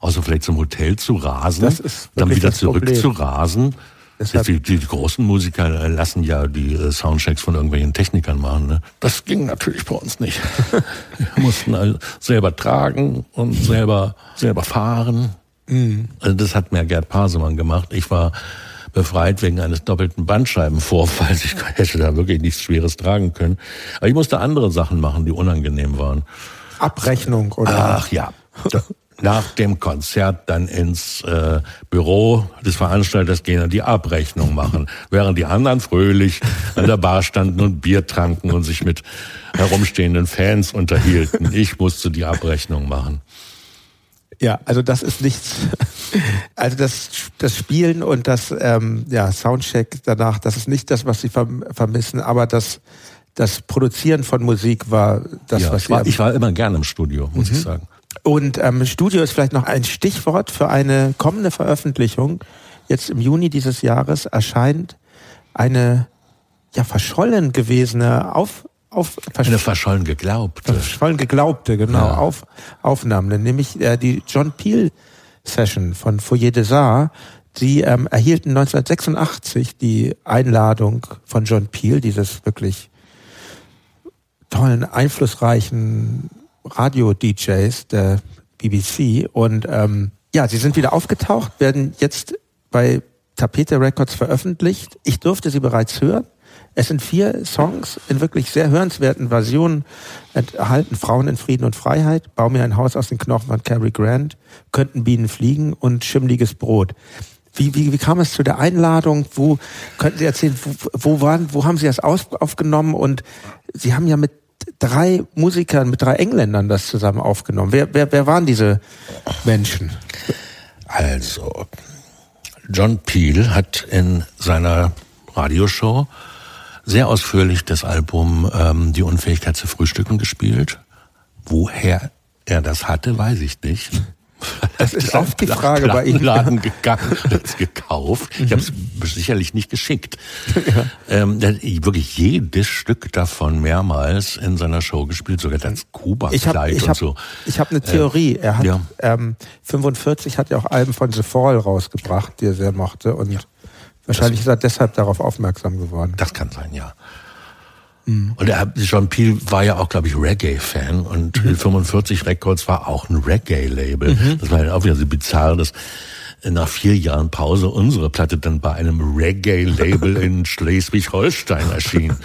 Außer vielleicht zum Hotel zu rasen, dann wieder zurück Problem. zu rasen Die, die, großen Musiker lassen ja die äh, Soundchecks von irgendwelchen Technikern machen. Ne? Das ging natürlich bei uns nicht. Wir mussten also selber tragen und selber selber fahren. Also das hat mir Gerd Pasemann gemacht. Ich war befreit wegen eines doppelten Bandscheibenvorfalls. Ich hätte da wirklich nichts Schweres tragen können. Aber ich musste andere Sachen machen, die unangenehm waren. Abrechnung oder Ach ja. Nach dem Konzert dann ins äh, Büro des Veranstalters gehen und die Abrechnung machen, während die anderen fröhlich an der Bar standen und Bier tranken und sich mit herumstehenden Fans unterhielten. Ich musste die Abrechnung machen. Ja, also das ist nichts. Also das, das Spielen und das ähm, ja, Soundcheck danach, das ist nicht das, was sie verm vermissen, aber das, das Produzieren von Musik war das, Ja, was ich, sie war, ich war immer gerne im Studio, muss ich sagen. Und ähm, Studio ist vielleicht noch ein Stichwort für eine kommende Veröffentlichung. Jetzt im Juni dieses Jahres erscheint eine ja verschollen gewesene auf auf Eine verschollen geglaubte. verschollen geglaubte genau Ja. auf Aufnahmen, nämlich äh, die John Peel Session von Foyer des Arts. Sie ähm, erhielten 1986 die Einladung von John Peel, dieses wirklich tollen, einflussreichen Radio-DJs der BBC. Und ähm, ja, sie sind wieder aufgetaucht, werden jetzt bei Tapete Records veröffentlicht. Ich durfte sie bereits hören. Es sind vier Songs in wirklich sehr hörenswerten Versionen enthalten. Frauen in Frieden und Freiheit, Bau mir ein Haus aus den Knochen von Cary Grant, Könnten Bienen fliegen und Schimmliges Brot. Wie, wie, wie kam es zu der Einladung? Wo könnten Sie erzählen, wo, wo waren, wo haben Sie das aufgenommen? Und Sie haben ja mit drei Musikern, mit drei Engländern das zusammen aufgenommen. Wer, wer, wer waren diese Menschen? Also, John Peel hat in seiner Radioshow sehr ausführlich das Album ähm, Die Unfähigkeit zu frühstücken gespielt. Woher er das hatte, weiß ich nicht. Das ist oft die Frage bei Ihnen. Laden gegangen, das gekauft. Ich habe es sicherlich nicht geschickt. Ähm, der hat wirklich jedes Stück davon mehrmals in seiner Show gespielt, sogar das habe Kuba-Kleid und hab, so. ich hab eine Theorie. Er hat ja. ähm, 45 hat ja auch Alben von The Fall rausgebracht, die er sehr mochte. Und wahrscheinlich ist er deshalb darauf aufmerksam geworden. Das kann sein, ja. Und er, John Peel war ja auch, glaube ich, Reggae-Fan und 45 Records war auch ein Reggae-Label. Das war ja auch wieder so bizarr, dass nach vier Jahren Pause unsere Platte dann bei einem Reggae-Label in Schleswig-Holstein erschien.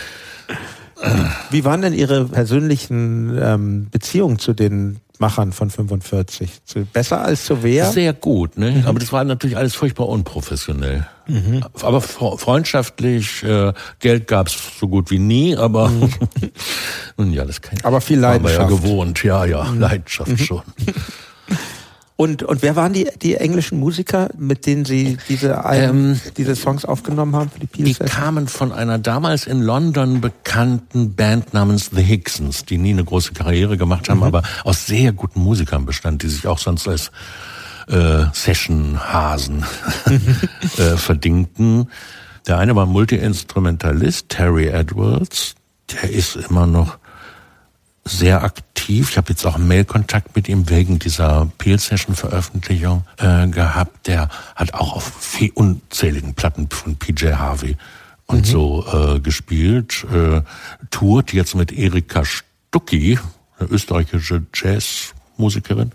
Wie waren denn Ihre persönlichen ähm, Beziehungen zu den Machern von 45? Zu, besser als zu wer? Sehr gut, ne? Aber das war natürlich alles furchtbar unprofessionell. Aber fre- freundschaftlich, äh, Geld gab's so gut wie nie, aber nun ja, das kann Aber viel waren wir ja Leidenschaft. gewohnt, ja, ja, Leidenschaft schon. Und, und wer waren die, die englischen Musiker, mit denen Sie diese, Alben, diese Songs aufgenommen haben für die Peel Die kamen von einer damals in London bekannten Band namens The Hicksons, die nie eine große Karriere gemacht haben, aber aus sehr guten Musikern bestand, die sich auch sonst als äh, Session-Hasen äh, verdingten. Der eine war Multi-Instrumentalist, Terry Edwards. Der ist immer noch sehr aktiv. Ich habe jetzt auch Mailkontakt mit ihm wegen dieser Peel-Session-Veröffentlichung äh, gehabt. Der hat auch auf unzähligen Platten von PJ Harvey und so äh, gespielt. Äh, tourt jetzt mit Erika Stucki, eine österreichische Jazzmusikerin.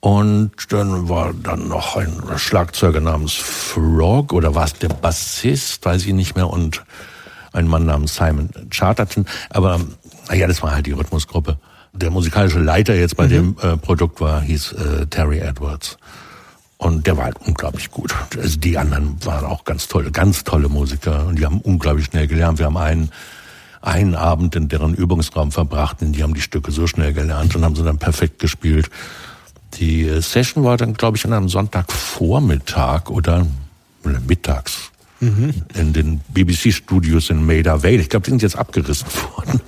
Und dann war dann noch ein Schlagzeuger namens Frog oder war es der Bassist, weiß ich nicht mehr, und ein Mann namens Simon Charterton. Aber naja, das war halt die Rhythmusgruppe. Der musikalische Leiter jetzt bei dem äh, Produkt war, hieß äh, Terry Edwards. Und der war halt unglaublich gut. Also die anderen waren auch ganz tolle, ganz tolle Musiker und die haben unglaublich schnell gelernt. Wir haben einen, einen Abend in deren Übungsraum verbracht und die haben die Stücke so schnell gelernt und haben sie dann perfekt gespielt. Die äh, Session war dann, glaube ich, an einem Sonntagvormittag oder, oder mittags in den BBC-Studios in Maida Vale. Ich glaube, die sind jetzt abgerissen worden.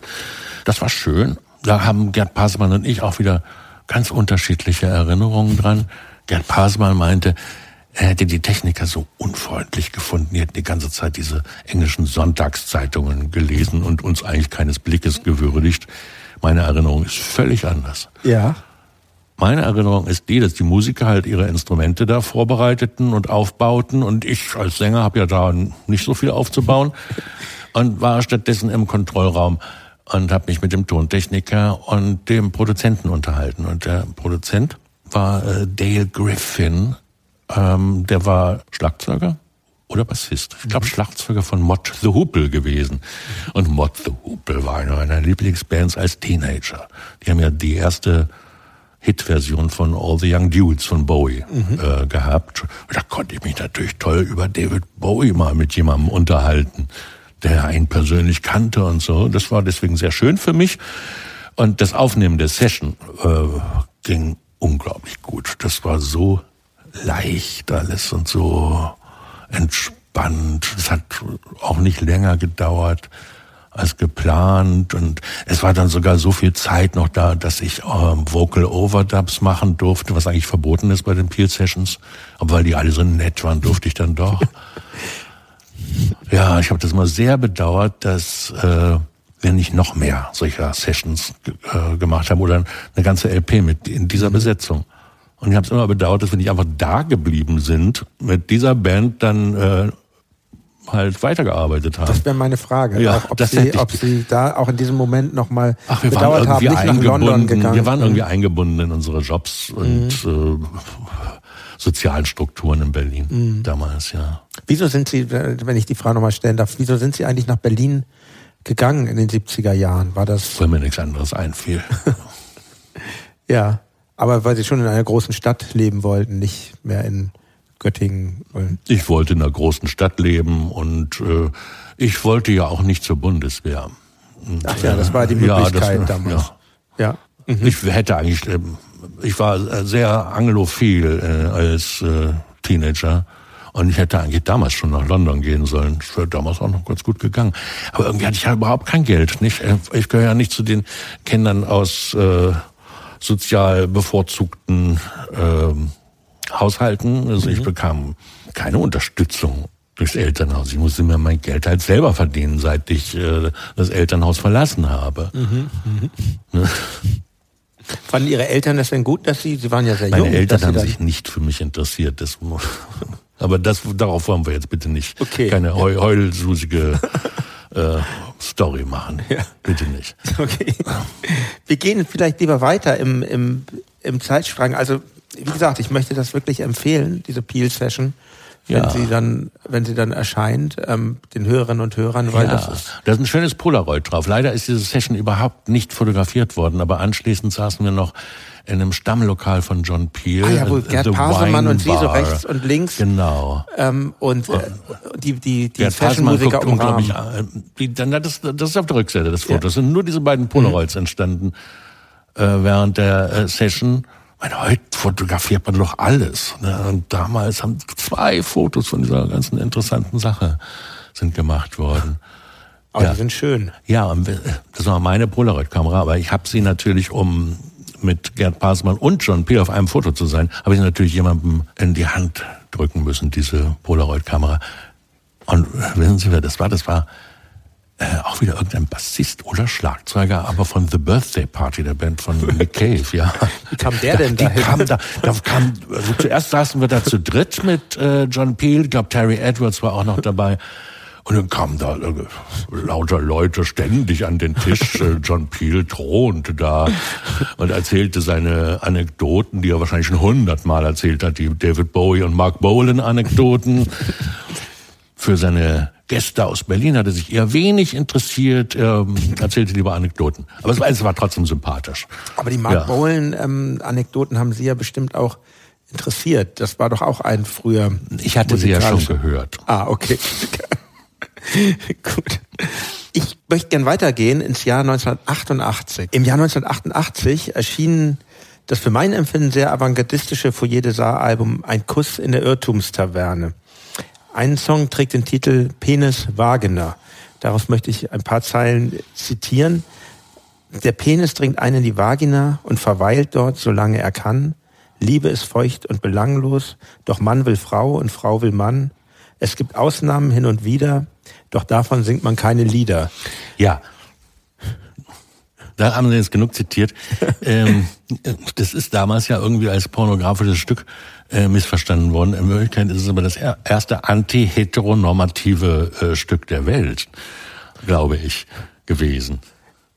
Das war schön. Da haben Gerd Pasemann und ich auch wieder ganz unterschiedliche Erinnerungen dran. Gerd Pasemann meinte, er hätte die Techniker so unfreundlich gefunden. Die hätten die ganze Zeit diese englischen Sonntagszeitungen gelesen und uns eigentlich keines Blickes gewürdigt. Meine Erinnerung ist völlig anders. Ja. Meine Erinnerung ist die, dass die Musiker halt ihre Instrumente da vorbereiteten und aufbauten und ich als Sänger habe ja da nicht so viel aufzubauen und war stattdessen im Kontrollraum und habe mich mit dem Tontechniker und dem Produzenten unterhalten. Und der Produzent war äh, Dale Griffin, ähm, der war Schlagzeuger oder Bassist. Ich glaube, Schlagzeuger von Mod the Hoople gewesen. Und Mod the Hoople war eine meiner Lieblingsbands als Teenager. Die haben ja die erste Hitversion von All the Young Dudes von Bowie mhm. äh, gehabt. Da konnte ich mich natürlich toll über David Bowie mal mit jemandem unterhalten, der ihn persönlich kannte und so. Das war deswegen sehr schön für mich. Und das Aufnehmen der Session äh, ging unglaublich gut. Das war so leicht alles und so entspannt. Es hat auch nicht länger gedauert als geplant und es war dann sogar so viel Zeit noch da, dass ich ähm, Vocal Overdubs machen durfte, was eigentlich verboten ist bei den Peel Sessions, aber weil die alle so nett waren, durfte ich dann doch. ja, ich habe das mal sehr bedauert, dass äh, wir nicht noch mehr solcher Sessions äh, gemacht haben oder eine ganze LP mit in dieser Besetzung. Und ich habe es immer bedauert, dass wir nicht einfach da geblieben sind, mit dieser Band dann äh, halt weitergearbeitet haben. Das wäre meine Frage. Ja, auch, ob, Sie, ob Sie da auch in diesem Moment nochmal bedauert haben, nicht nach London gegangen. Wir waren irgendwie eingebunden in unsere Jobs und mhm. äh, sozialen Strukturen in Berlin mhm. damals, ja. Wieso sind Sie, wenn ich die Frage nochmal stellen darf, wieso sind Sie eigentlich nach Berlin gegangen in den 70er Jahren? War das? Weil mir nichts anderes einfiel. ja. Aber weil Sie schon in einer großen Stadt leben wollten, nicht mehr in Göttingen. Ich wollte in einer großen Stadt leben und äh, ich wollte ja auch nicht zur Bundeswehr. Und, Ach ja, das war die Möglichkeit ja, das, damals. Ja. ja. Mhm. Ich hätte eigentlich, äh, ich war sehr anglophil äh, als äh, Teenager. Und ich hätte eigentlich damals schon nach London gehen sollen. Das wäre damals auch noch ganz gut gegangen. Aber irgendwie hatte ich ja überhaupt kein Geld. Nicht? Ich gehöre ja nicht zu den Kindern aus äh, sozial bevorzugten äh, Haushalten. Also ich mhm. bekam keine Unterstützung durchs Elternhaus. Ich musste mir mein Geld halt selber verdienen, seit ich äh, das Elternhaus verlassen habe. Mhm. Mhm. Fanden Ihre Eltern das denn gut, dass Sie, Sie waren ja sehr Meine jung. Meine Eltern haben sich nicht für mich interessiert. Das, aber das, darauf wollen wir jetzt bitte nicht. Okay. Keine heu, heulsusige äh, Story machen. Ja. Bitte nicht. Okay. Wir gehen vielleicht lieber weiter im, im, im Zeitstrang. Also, wie gesagt, ich möchte das wirklich empfehlen, diese Peel-Session wenn ja. sie dann, wenn sie dann erscheint, ähm, den Hörerinnen und Hörern, weil ja. das ist. Da ist ein schönes Polaroid drauf. Leider ist diese Session überhaupt nicht fotografiert worden, aber anschließend saßen wir noch in einem Stammlokal von John Peel. Ah ja, wo Gerd Pasemann und Sie so rechts und links. Genau. Ähm, und äh, die, die, die Fashion-Musiker unglaublich. Äh, die, dann, das, das ist auf der Rückseite des Fotos. Ja. sind nur diese beiden Polaroids mhm. entstanden äh, während der äh, Session. Meine, heute fotografiert man doch alles. Ne? Und damals haben zwei Fotos von dieser ganzen interessanten Sache sind gemacht worden. Aber ja. die sind schön. Ja, das war meine Polaroid-Kamera, aber ich habe sie natürlich, um mit Gerd Pasmann und John Peel auf einem Foto zu sein, habe ich natürlich jemandem in die Hand drücken müssen, diese Polaroid-Kamera. Und wissen Sie, wer das war? Das war äh, auch wieder irgendein Bassist oder Schlagzeuger, aber von The Birthday Party, der Band von Nick Cave, ja. Wie kam der denn da? Kam da, da kam, also zuerst saßen wir da zu dritt mit äh, John Peel, ich glaube Terry Edwards war auch noch dabei. Und dann kamen da äh, lauter Leute ständig an den Tisch. Äh, John Peel thronte da und erzählte seine Anekdoten, die er wahrscheinlich schon hundertmal erzählt hat, die David Bowie und Mark Bolan Anekdoten. Für seine Gäste aus Berlin hat er sich eher wenig interessiert, er erzählte lieber Anekdoten. Aber es war, es war trotzdem sympathisch. Aber die Mark ja. Bolan ähm, Anekdoten haben Sie ja bestimmt auch interessiert. Das war doch auch ein früher. Ich hatte sie ja schon gehört. Ah, okay. Gut. Ich möchte gern weitergehen ins Jahr 1988. Im Jahr 1988 erschien das für mein Empfinden sehr avantgardistische Foyer de Saar-Album Ein Kuss in der Irrtumstaverne. Ein Song trägt den Titel Penis Wagener. Daraus möchte ich ein paar Zeilen zitieren. Der Penis dringt ein in die Vagina und verweilt dort, solange er kann. Liebe ist feucht und belanglos, doch Mann will Frau und Frau will Mann. Es gibt Ausnahmen hin und wieder, doch davon singt man keine Lieder. Ja. Da haben Sie jetzt genug zitiert. ähm, das ist damals ja irgendwie als pornografisches Stück äh, missverstanden worden. In Wirklichkeit ist es aber das erste anti-heteronormative äh, Stück der Welt, glaube ich, gewesen.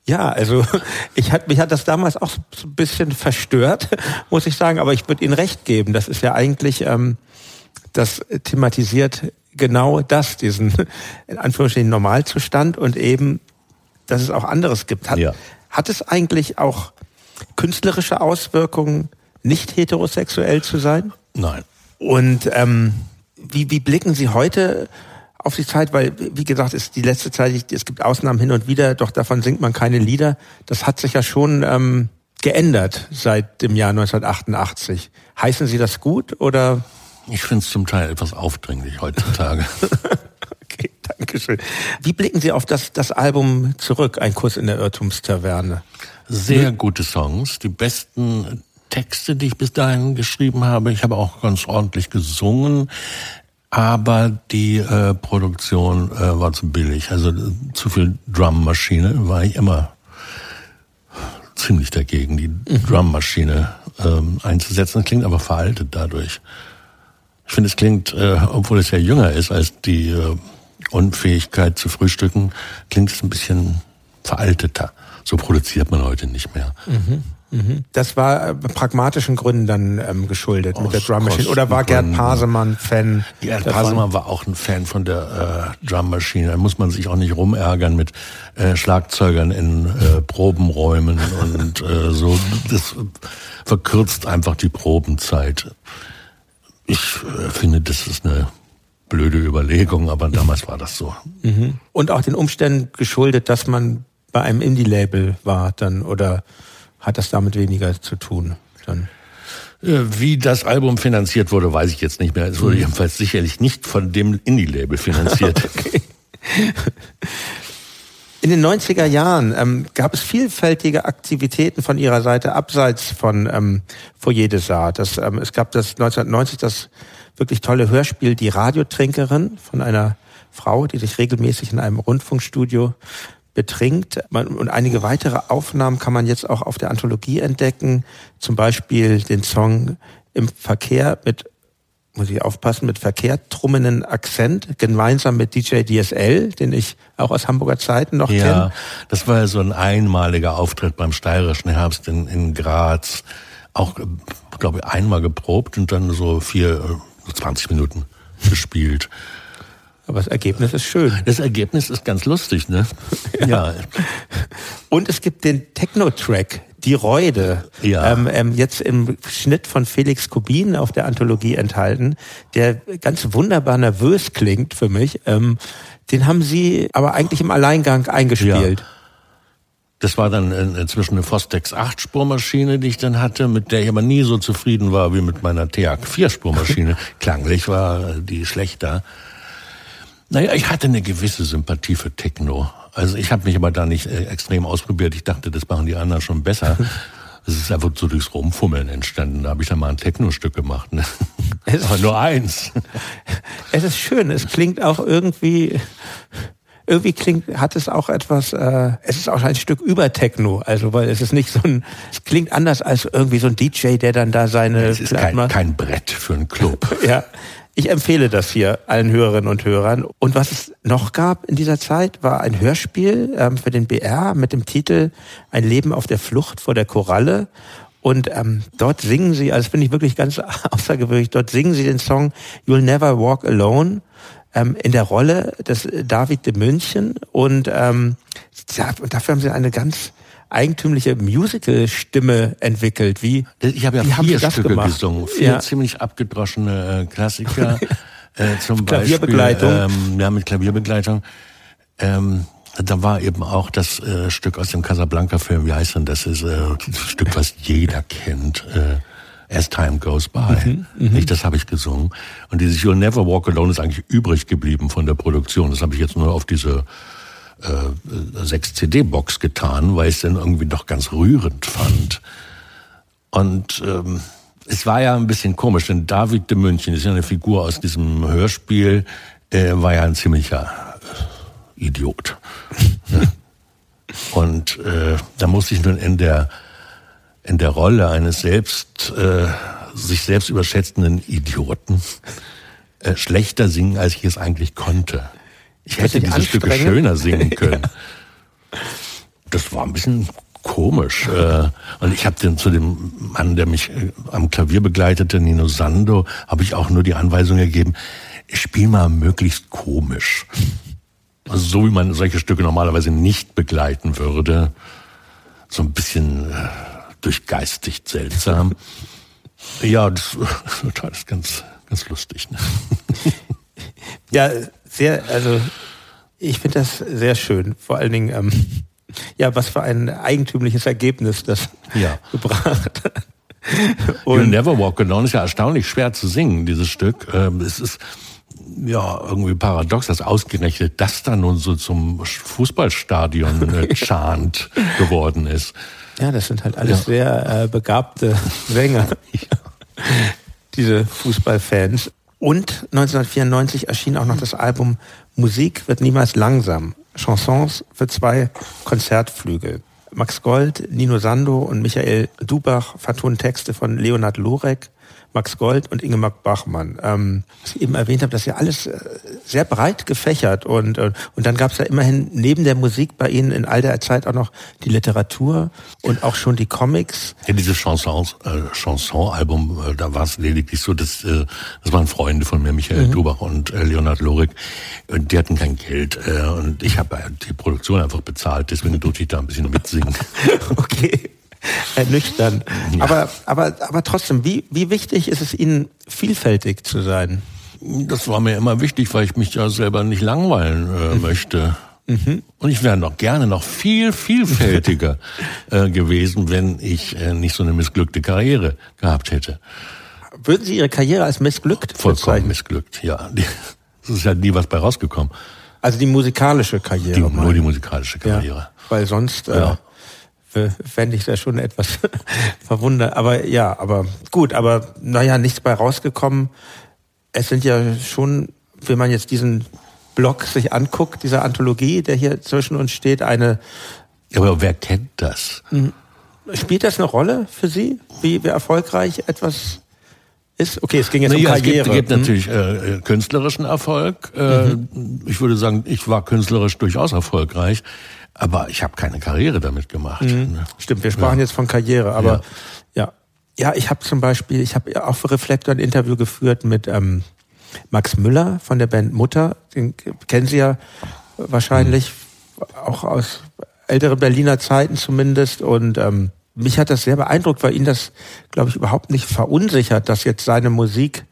Ja, also ich hat, mich hat das damals auch so ein bisschen verstört, muss ich sagen, aber ich würde Ihnen recht geben. Das ist ja eigentlich, ähm, das thematisiert genau das, diesen in Anführungsstrichen Normalzustand und eben, dass es auch anderes gibt. Hat, ja. Hat es eigentlich auch künstlerische Auswirkungen, nicht heterosexuell zu sein? Nein. Und ähm, wie, wie blicken Sie heute auf die Zeit, weil, wie gesagt, ist die letzte Zeit, es gibt Ausnahmen hin und wieder, doch davon singt man keine Lieder. Das hat sich ja schon ähm, geändert seit dem Jahr 1988. Heißen Sie das gut oder? Ich finde es zum Teil etwas aufdringlich heutzutage. okay, danke schön. Wie blicken Sie auf das, das Album zurück, Ein Kuss in der Irrtumstaverne? Sehr gute Songs, die besten Texte, die ich bis dahin geschrieben habe. Ich habe auch ganz ordentlich gesungen. Aber die äh, Produktion äh, war zu billig. Also zu viel Drummaschine war ich immer ziemlich dagegen, die mhm. Drummaschine ähm, einzusetzen. Das klingt aber veraltet dadurch. Ich finde, es klingt, äh, obwohl es ja jünger ist als die äh, Unfähigkeit zu frühstücken, klingt es ein bisschen veralteter. So produziert man heute nicht mehr. Mhm. Mhm. Das war äh, pragmatischen Gründen dann ähm, geschuldet Aus mit der Drum Machine. Oder war Gerd Pasemann Fan? Gerd Pasemann war auch ein Fan von der äh, Drum Machine. Da muss man sich auch nicht rumärgern mit äh, Schlagzeugern in äh, Probenräumen und äh, so. Das verkürzt einfach die Probenzeit. Ich äh, finde, das ist eine blöde Überlegung, aber damals war das so. Mhm. Und auch den Umständen geschuldet, dass man bei einem Indie-Label war dann oder hat das damit weniger zu tun. Dann. Äh, wie das Album finanziert wurde, weiß ich jetzt nicht mehr. Es wurde mhm. jedenfalls sicherlich nicht von dem Indie-Label finanziert. okay. In den 90er Jahren ähm, gab es vielfältige Aktivitäten von ihrer Seite abseits von ähm, Foyer des Arts. Ähm, es gab das 1990 das wirklich tolle Hörspiel Die Radiotrinkerin von einer Frau, die sich regelmäßig in einem Rundfunkstudio betrinkt. Und einige weitere Aufnahmen kann man jetzt auch auf der Anthologie entdecken. Zum Beispiel den Song im Verkehr mit muss ich aufpassen, mit verkehrtrummenden Akzent, gemeinsam mit DJ DSL, den ich auch aus Hamburger Zeiten noch ja, kenne. Ja, das war ja so ein einmaliger Auftritt beim Steirischen Herbst in, in Graz. Auch, glaube ich, einmal geprobt und dann so vier, 20 Minuten gespielt. Aber das Ergebnis ist schön. Das Ergebnis ist ganz lustig, ne? ja. ja. Und es gibt den Techno-Track, Die Reude, ja. ähm, ähm, jetzt im Schnitt von Felix Kubin auf der Anthologie enthalten, der ganz wunderbar nervös klingt für mich. Ähm, den haben Sie aber eigentlich im Alleingang eingespielt. Ja. Das war dann inzwischen eine Fostex 8-Spurmaschine, die ich dann hatte, mit der ich aber nie so zufrieden war wie mit meiner TEAC 4-Spurmaschine. Klanglich war die schlechter. Naja, ich hatte eine gewisse Sympathie für Techno. Also ich habe mich aber da nicht äh, extrem ausprobiert. Ich dachte, das machen die anderen schon besser. Es ist einfach so durchs Rumfummeln entstanden. Da habe ich dann mal ein Techno-Stück gemacht. Ne? Es aber nur eins. Es ist schön. Es klingt auch irgendwie irgendwie klingt, hat es auch etwas, äh, es ist auch ein Stück über Techno, also weil es ist nicht so ein, es klingt anders als irgendwie so ein DJ, der dann da seine. Es ist kein, kein Brett für einen Club. ja, ich empfehle das hier allen Hörerinnen und Hörern. Und was es noch gab in dieser Zeit, war ein Hörspiel ähm, für den BR mit dem Titel Ein Leben auf der Flucht vor der Koralle. Und ähm, dort singen sie, also das finde ich wirklich ganz außergewöhnlich, dort singen sie den Song You'll Never Walk Alone ähm, in der Rolle des David de München. Und ähm, dafür haben sie eine ganz eigentümliche Musical-Stimme entwickelt. Wie, ich habe ja wie vier Stücke gesungen, vier ja. ziemlich abgedroschene äh, Klassiker. äh, zum Klavierbegleitung. Beispiel, ähm, ja, mit Klavierbegleitung. Ähm, da war eben auch das äh, Stück aus dem Casablanca-Film, wie heißt denn das? ist äh, ein Stück, was jeder kennt. Äh, As Time Goes By. Mhm, mhm, Nicht, das habe ich gesungen. Und dieses You'll Never Walk Alone ist eigentlich übrig geblieben von der Produktion. Das habe ich jetzt nur auf diese äh, sechs CD-Box getan, weil ich es dann irgendwie doch ganz rührend fand. Und ähm, es war ja ein bisschen komisch, denn David de München ist ja eine Figur aus diesem Hörspiel, äh, war ja ein ziemlicher äh, Idiot. Und äh, da musste ich nun in der in der Rolle eines selbst äh, sich selbst überschätzenden Idioten äh, schlechter singen, als ich es eigentlich konnte. Ich hätte diese Stücke schöner singen können. Das war ein bisschen komisch. Äh, und ich habe dann zu dem Mann, der mich äh, am Klavier begleitete, Nino Sando, habe ich auch nur die Anweisung gegeben, spiel mal möglichst komisch. Also so wie man solche Stücke normalerweise nicht begleiten würde. So ein bisschen äh, durchgeistigt seltsam. Ja, das, das ist ganz, ganz lustig. Ne? Ja, sehr, also ich finde das sehr schön. Vor allen Dingen, ähm, ja, was für ein eigentümliches Ergebnis das Ja. gebracht hat. Und Never Walk Alone ist ja erstaunlich schwer zu singen, dieses Stück. Ähm, Es ist ja irgendwie paradox, dass ausgerechnet das dann nun so zum Fußballstadion-Chant geworden ist. Ja, das sind halt alles Ja. sehr äh, begabte Sänger, diese Fußballfans. Und 1994 erschien auch noch das Album Musik wird niemals langsam. Chansons für zwei Konzertflügel. Max Gold, Nino Sando und Michael Dubach vertonen Texte von Leonhard Lorek, Max Gold und Ingemar Bachmann. Ähm, was ich eben erwähnt habe, das ist ja alles äh, sehr breit gefächert und, äh, und dann gab es ja immerhin neben der Musik bei Ihnen in all der Zeit auch noch die Literatur und auch schon die Comics. Ja, dieses Chansons, äh, Chanson-Album, äh, da war es lediglich so, dass äh, das waren Freunde von mir, Michael Dubach und äh, Leonhard Lorik, und die hatten kein Geld äh, und ich habe die Produktion einfach bezahlt, deswegen durfte ich da ein bisschen mitsingen. Okay. Ernüchtern. Aber, aber, aber trotzdem, wie, wie wichtig ist es Ihnen, vielfältig zu sein? Das war mir immer wichtig, weil ich mich ja selber nicht langweilen äh, möchte. Und ich wäre noch gerne noch viel vielfältiger äh, gewesen, wenn ich äh, nicht so eine missglückte Karriere gehabt hätte. Würden Sie Ihre Karriere als missglückt Vollkommen bezeichnen? missglückt, ja. Es ist ja nie was bei rausgekommen. Also die musikalische Karriere. Die, nur die musikalische ja, Karriere. Weil sonst Ja. Äh, fände ich das schon etwas verwundert. Aber ja, aber gut, aber naja, nichts bei rausgekommen. Es sind ja schon, wenn man jetzt diesen Blog sich anguckt, diese Anthologie, der hier zwischen uns steht, eine Aber wer kennt das? Spielt das eine Rolle für Sie, wie, wie erfolgreich etwas ist? Okay, es ging jetzt Naja, um es gibt, Karriere. gibt Hm? natürlich äh, äh, künstlerischen Erfolg. Äh, Ich würde sagen, ich war künstlerisch durchaus erfolgreich, aber ich habe keine Karriere damit gemacht. ne? Stimmt, wir sprachen Ja. jetzt von Karriere, aber ja. Ja, ich habe zum Beispiel, ich habe auch für Reflektor ein Interview geführt mit ähm, Max Müller von der Band Mutter. Den kennen Sie ja wahrscheinlich auch aus älteren Berliner Zeiten zumindest. Und ähm, mich hat das sehr beeindruckt, weil ihn das, glaube ich, überhaupt nicht verunsichert, dass jetzt seine Musik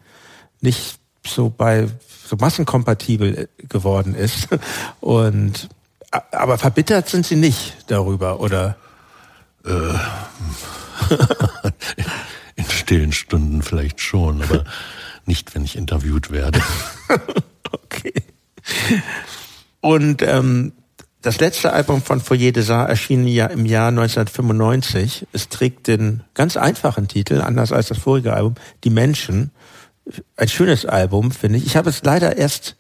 nicht so bei so massenkompatibel geworden ist. Und aber verbittert sind sie nicht darüber, oder? In stillen Stunden vielleicht schon, aber nicht, wenn ich interviewt werde. Okay. Und ähm, das letzte Album von Foyer des Arts erschien ja im Jahr 1995. Es trägt den ganz einfachen Titel, anders als das vorige Album, Die Menschen. Ein schönes Album, finde ich. Ich habe es leider erst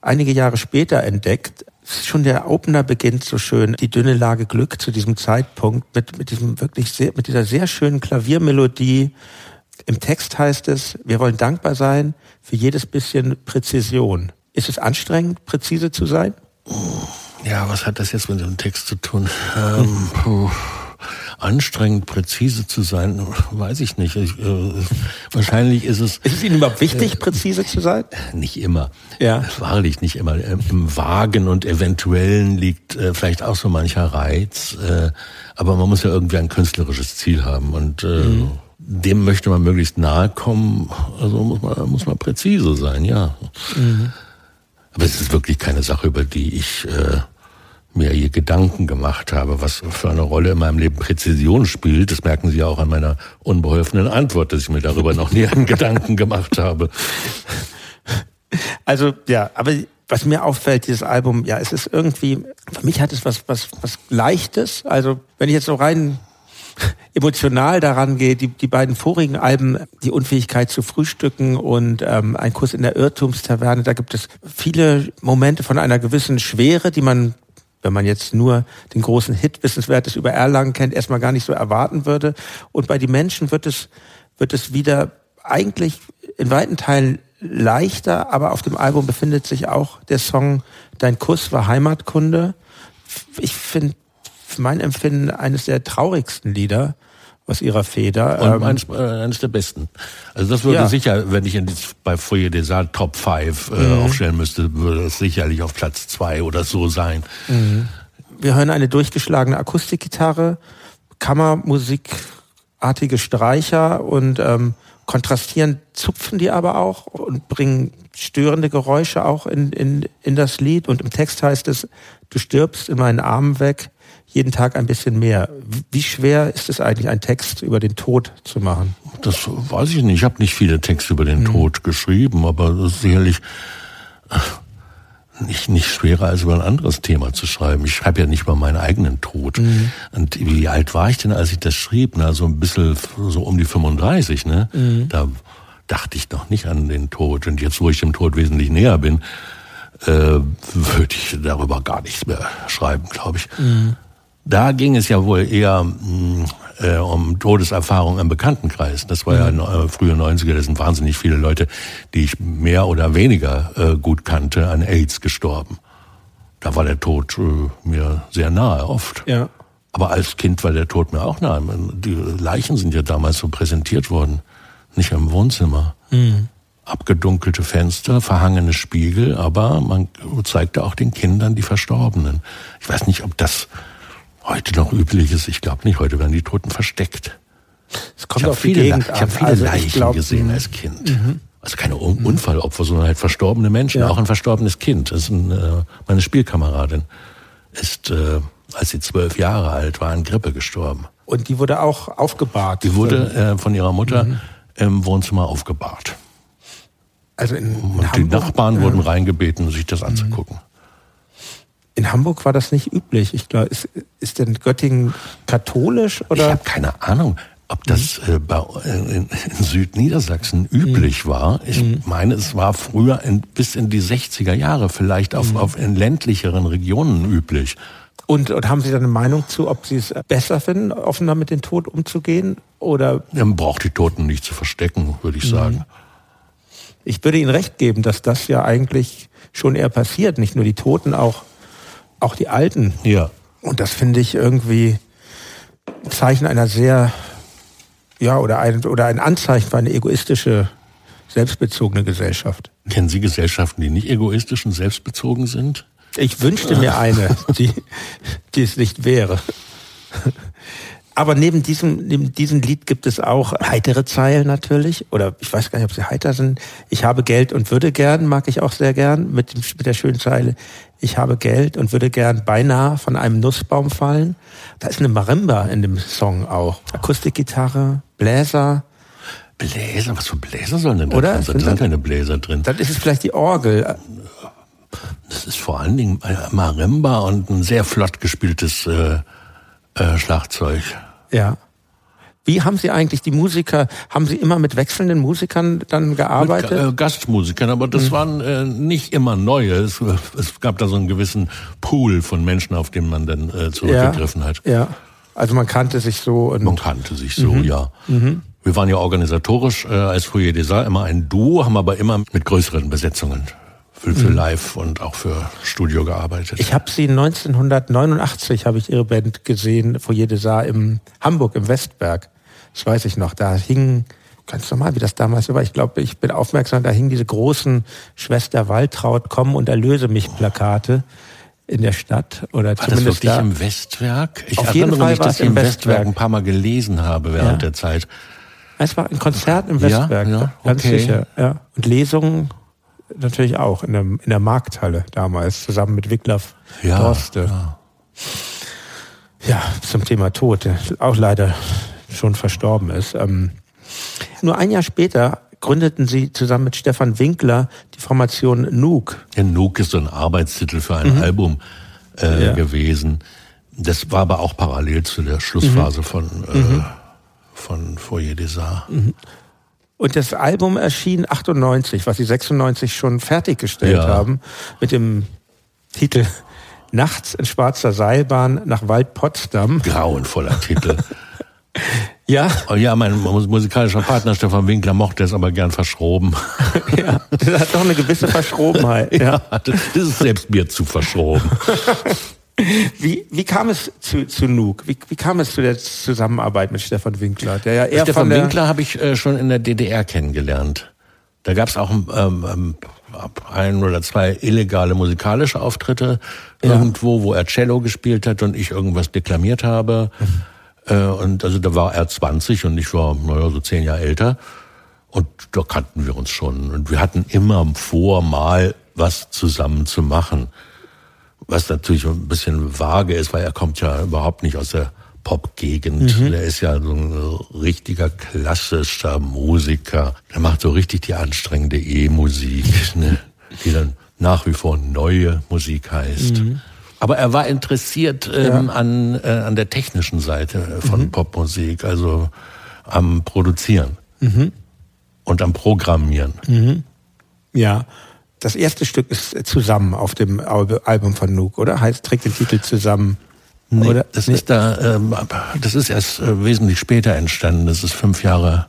einige Jahre später entdeckt. Schon der Opener beginnt so schön, die dünne Lage Glück zu diesem Zeitpunkt mit, mit diesem wirklich sehr, mit dieser sehr schönen Klaviermelodie. Im Text heißt es, wir wollen dankbar sein für jedes bisschen Präzision. Ist es anstrengend, präzise zu sein? Ja, was hat das jetzt mit dem Text zu tun? Ähm, puh, anstrengend, präzise zu sein, weiß ich nicht. Ich, äh, wahrscheinlich ist es Ist es Ihnen überhaupt wichtig, präzise zu sein? nicht immer. Ja. Wahrlich nicht immer. Ähm, Im Vagen und Eventuellen liegt äh, vielleicht auch so mancher Reiz. Äh, aber man muss ja irgendwie ein künstlerisches Ziel haben. Und äh, dem möchte man möglichst nahe kommen. Also muss man, muss man präzise sein, ja. Aber es ist wirklich keine Sache, über die ich äh, mir je Gedanken gemacht habe, was für eine Rolle in meinem Leben Präzision spielt. Das merken Sie ja auch an meiner unbeholfenen Antwort, dass ich mir darüber noch nie einen Gedanken gemacht habe. Also ja, aber was mir auffällt, dieses Album, ja, es ist irgendwie, für mich hat es was, was, was Leichtes. Also wenn ich jetzt so rein emotional daran gehe, die, die beiden vorigen Alben, die Unfähigkeit zu frühstücken und ähm, ein Kurs in der Irrtumstaverne, da gibt es viele Momente von einer gewissen Schwere, die man wenn man jetzt nur den großen Hit Wissenswertes über Erlangen kennt, erstmal gar nicht so erwarten würde. Und bei die Menschen wird es, wird es wieder eigentlich in weiten Teilen leichter, aber auf dem Album befindet sich auch der Song Dein Kuss war Heimatkunde. Ich finde, mein Empfinden eines der traurigsten Lieder aus ihrer Feder. Und Ähm, eines, äh, eines der besten. Also das würde Ja. sicher, wenn ich in, bei Foyer des Arts Top 5 äh, Mhm. aufstellen müsste, würde es sicherlich auf Platz zwei oder so sein. Wir hören eine durchgeschlagene Akustikgitarre, Kammermusikartige Streicher und ähm, kontrastieren, zupfen die aber auch und bringen störende Geräusche auch in, in, in das Lied. Und im Text heißt es, du stirbst in meinen Armen weg, jeden Tag ein bisschen mehr. Wie schwer ist es eigentlich, einen Text über den Tod zu machen? Das weiß ich nicht. Ich habe nicht viele Texte über den Tod geschrieben, aber das ist sicherlich äh, nicht, nicht schwerer als über ein anderes Thema zu schreiben. Ich schreibe ja nicht über meinen eigenen Tod. Und wie alt war ich denn, als ich das schrieb? Na, so ein bisschen so um die 35, ne? Da dachte ich noch nicht an den Tod. Und jetzt, wo ich dem Tod wesentlich näher bin, äh, würde ich darüber gar nichts mehr schreiben, glaube ich. Da ging es ja wohl eher mh, äh, um Todeserfahrung im Bekanntenkreis. Das war ja äh, frühe 90er, da sind wahnsinnig viele Leute, die ich mehr oder weniger äh, gut kannte, an AIDS gestorben. Da war der Tod äh, mir sehr nahe oft. Ja. Aber als Kind war der Tod mir auch nahe. Die Leichen sind ja damals so präsentiert worden, nicht im Wohnzimmer. Abgedunkelte Fenster, verhangene Spiegel, aber man zeigte auch den Kindern die Verstorbenen. Ich weiß nicht, ob das heute noch üblich ist. Ich glaube nicht. Heute werden die Toten versteckt. Es kommt ich habe auf die viele, Gegend ich hab viele Also ich Leichen glaub, gesehen mh. als Kind. Also keine Un Unfallopfer, sondern halt verstorbene Menschen. Ja. Auch ein verstorbenes Kind. Das ist ein, äh, meine Spielkameradin ist, äh, als sie zwölf Jahre alt war, an Grippe gestorben. Und die wurde auch aufgebahrt. Die wurde äh, von ihrer Mutter im Wohnzimmer aufgebahrt. also in, in Und die Hamburg, Nachbarn ja. wurden reingebeten, sich das anzugucken. In Hamburg war das nicht üblich. Ich glaube, ist, ist denn Göttingen katholisch Ich oder? habe keine Ahnung, ob das äh, bei, äh, in, Südniedersachsen üblich war. Ich meine, es war früher in, bis in die 60er Jahre vielleicht auf, auf in ländlicheren Regionen üblich. Und, und haben Sie da eine Meinung zu, ob Sie es besser finden, offener mit dem Tod umzugehen? Oder Man braucht die Toten nicht zu verstecken, würde ich sagen. ich würde Ihnen recht geben, dass das ja eigentlich schon eher passiert. Nicht nur die Toten, auch, auch die Alten. Ja. Und das finde ich irgendwie ein Zeichen einer sehr, ja, oder ein, oder ein Anzeichen für eine egoistische, selbstbezogene Gesellschaft. Kennen Sie Gesellschaften, die nicht egoistisch und selbstbezogen sind? Ich wünschte mir eine, die, die es nicht wäre. Aber neben diesem, neben diesem Lied gibt es auch heitere Zeilen natürlich. Oder ich weiß gar nicht, ob sie heiter sind. Ich habe Geld und würde gern, mag ich auch sehr gern, mit, dem, mit der schönen Zeile. Ich habe Geld und würde gern beinahe von einem Nussbaum fallen. Da ist eine Marimba in dem Song auch. Akustikgitarre, Bläser. Bläser, was für Bläser sollen denn da Oder? drin sein? Da sind keine Bläser drin. Dann ist es vielleicht die Orgel. Das ist vor allen Dingen äh, Marimba und ein sehr flott gespieltes äh, äh, Schlagzeug. Ja. Wie haben Sie eigentlich die Musiker, haben Sie immer mit wechselnden Musikern dann gearbeitet? Mit, äh, Gastmusikern, aber Mhm. das waren äh, nicht immer neue. Es, es gab da so einen gewissen Pool von Menschen, auf den man dann äh, zurückgegriffen hat. Ja. Also man kannte sich so und Man kannte sich so, Mhm. ja. Wir waren ja organisatorisch äh, als Foyer des Arts immer ein Duo, haben aber immer mit größeren Besetzungen für, für Live und auch für Studio gearbeitet. Mhm. ich habe Sie 1989 habe ich Ihre Band gesehen, Foyer des Arts im Hamburg im Westberg. Das weiß ich noch. Da hingen ganz normal, wie das damals war. Ich glaube, ich bin aufmerksam. Da hingen diese großen Schwester Waltraud komm und erlöse mich Plakate in der Stadt oder war das zumindest wirklich da. im Westwerk? Ich Auf jeden Fall mich, dass ich im im Westwerk Westwerk ein paar Mal gelesen habe während Ja. der Zeit. Es war ein Konzert im Ja, Westberg, ja, ganz okay. sicher. Ja. Und Lesungen natürlich auch in der, in der Markthalle damals, zusammen mit Wiglaf Ja, Dorste. ja. Ja, zum Thema Tod, der auch leider schon verstorben ist. Ähm, nur ein Jahr später gründeten sie zusammen mit Stefan Winkler die Formation Nuke. Ja, Nuke ist so ein Arbeitstitel für ein Album äh, Mhm. Ja. gewesen. Das war aber auch parallel zu der Schlussphase von, äh, Mhm. von Foyer des Arts. Und das Album erschien 98, was sie 96 schon fertiggestellt Ja. haben, mit dem Titel Nachts in schwarzer Seilbahn nach Wald Potsdam. Grauenvoller Titel. Ja, Oh ja, mein mus- musikalischer Partner Stefan Winkler mochte es aber gern verschroben. ja. Das hat doch eine gewisse Verschrobenheit. Ja. das ist selbst mir zu verschroben. Wie, wie kam es zu, zu Nuke? Wie, wie kam es zu der Zusammenarbeit mit Stefan Winkler? Der ja eher Stefan der, Winkler habe ich äh, schon in der DDR kennengelernt. Da gab es auch ähm, ähm, ein oder zwei illegale musikalische Auftritte irgendwo, wo er Cello gespielt hat und ich irgendwas deklamiert habe. Äh, und also da war er 20 und ich war, naja, so zehn Jahre älter. Und da kannten wir uns schon. Und wir hatten immer vor, mal was zusammen zu machen. Was natürlich ein bisschen vage ist, weil er kommt ja überhaupt nicht aus der Pop-Gegend. Der ist ja so ein richtiger klassischer Musiker. Der macht so richtig die anstrengende E-Musik, ne? die dann nach wie vor neue Musik heißt. Aber er war interessiert ähm, an, äh, an der technischen Seite von Popmusik, also am Produzieren und am Programmieren. ja. Das erste Stück ist zusammen auf dem Al- Album von Nuke, oder? Heißt, trägt den Titel zusammen. Nee, oder? das ist da, ähm, das ist erst äh, wesentlich später entstanden. Das ist fünf Jahre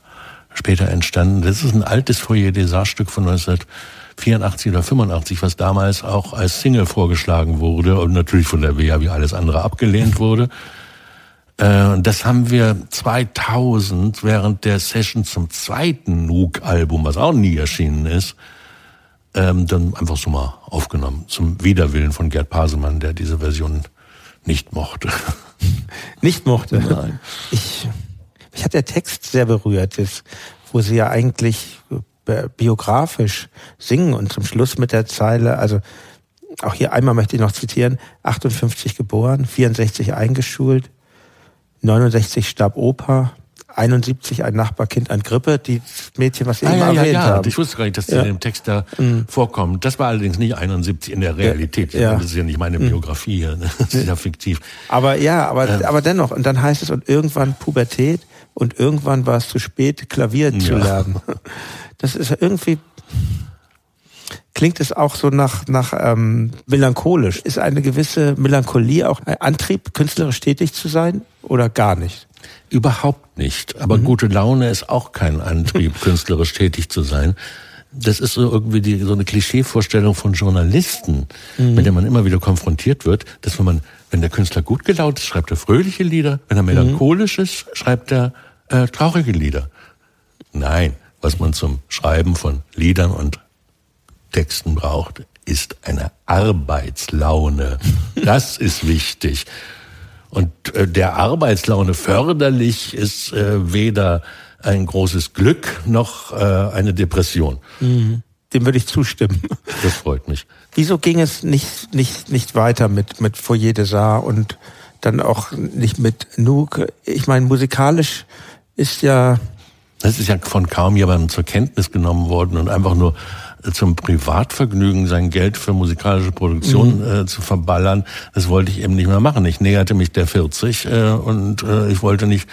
später entstanden. Das ist ein altes Foyer des Stück von 1984 oder 85, was damals auch als Single vorgeschlagen wurde und natürlich von der WEA wie alles andere abgelehnt wurde. Äh, das haben wir 2000 während der Session zum zweiten Nuke-Album, was auch nie erschienen ist, ähm, dann einfach so mal aufgenommen. Zum Widerwillen von Gerd Pasemann, der diese Version nicht mochte. Nicht mochte. Nein. Ich, mich hat der Text sehr berührt, das, wo sie ja eigentlich äh, biografisch singen und zum Schluss mit der Zeile, also auch hier einmal möchte ich noch zitieren, 58 geboren, 64 eingeschult, 69 starb Opa, 71 ein Nachbarkind an Grippe, die Mädchen, was Sie Ah, eben ja, ja, erwähnt ja. haben. Ich wusste gar nicht, dass das Ja. Mhm. in dem Text da vorkommt. Das war allerdings nicht 71 in der Realität. Ja. Das ist ja nicht meine Biografie hier. ne? Das ist ja fiktiv. Aber ja, aber, aber dennoch, und dann heißt es, und irgendwann Pubertät und irgendwann war es zu spät, Klavier zu Ja. lernen. Das ist irgendwie, klingt es auch so nach, nach ähm, melancholisch. Ist eine gewisse Melancholie auch ein Antrieb, künstlerisch tätig zu sein oder gar nicht? Überhaupt nicht. Aber gute Laune ist auch kein Antrieb, künstlerisch tätig zu sein. Das ist so irgendwie die, so eine Klischeevorstellung von Journalisten, mit der man immer wieder konfrontiert wird, dass wenn man, wenn der Künstler gut gelaunt ist, schreibt er fröhliche Lieder, wenn er melancholisch ist, schreibt er äh, traurige Lieder. Nein, was man zum Schreiben von Liedern und Texten braucht, ist eine Arbeitslaune. Das ist wichtig. Und äh, der Arbeitslaune förderlich ist äh, weder ein großes Glück noch äh, eine Depression. Dem würde ich zustimmen. Das freut mich. Wieso ging es nicht, nicht, nicht weiter mit, mit Foyer des Arts und dann auch nicht mit Nuke? Ich meine, musikalisch ist ja, Das ist ja von kaum jemandem zur Kenntnis genommen worden und einfach nur zum Privatvergnügen sein Geld für musikalische Produktion äh, zu verballern, das wollte ich eben nicht mehr machen. Ich näherte mich der 40 äh, und äh, ich wollte nicht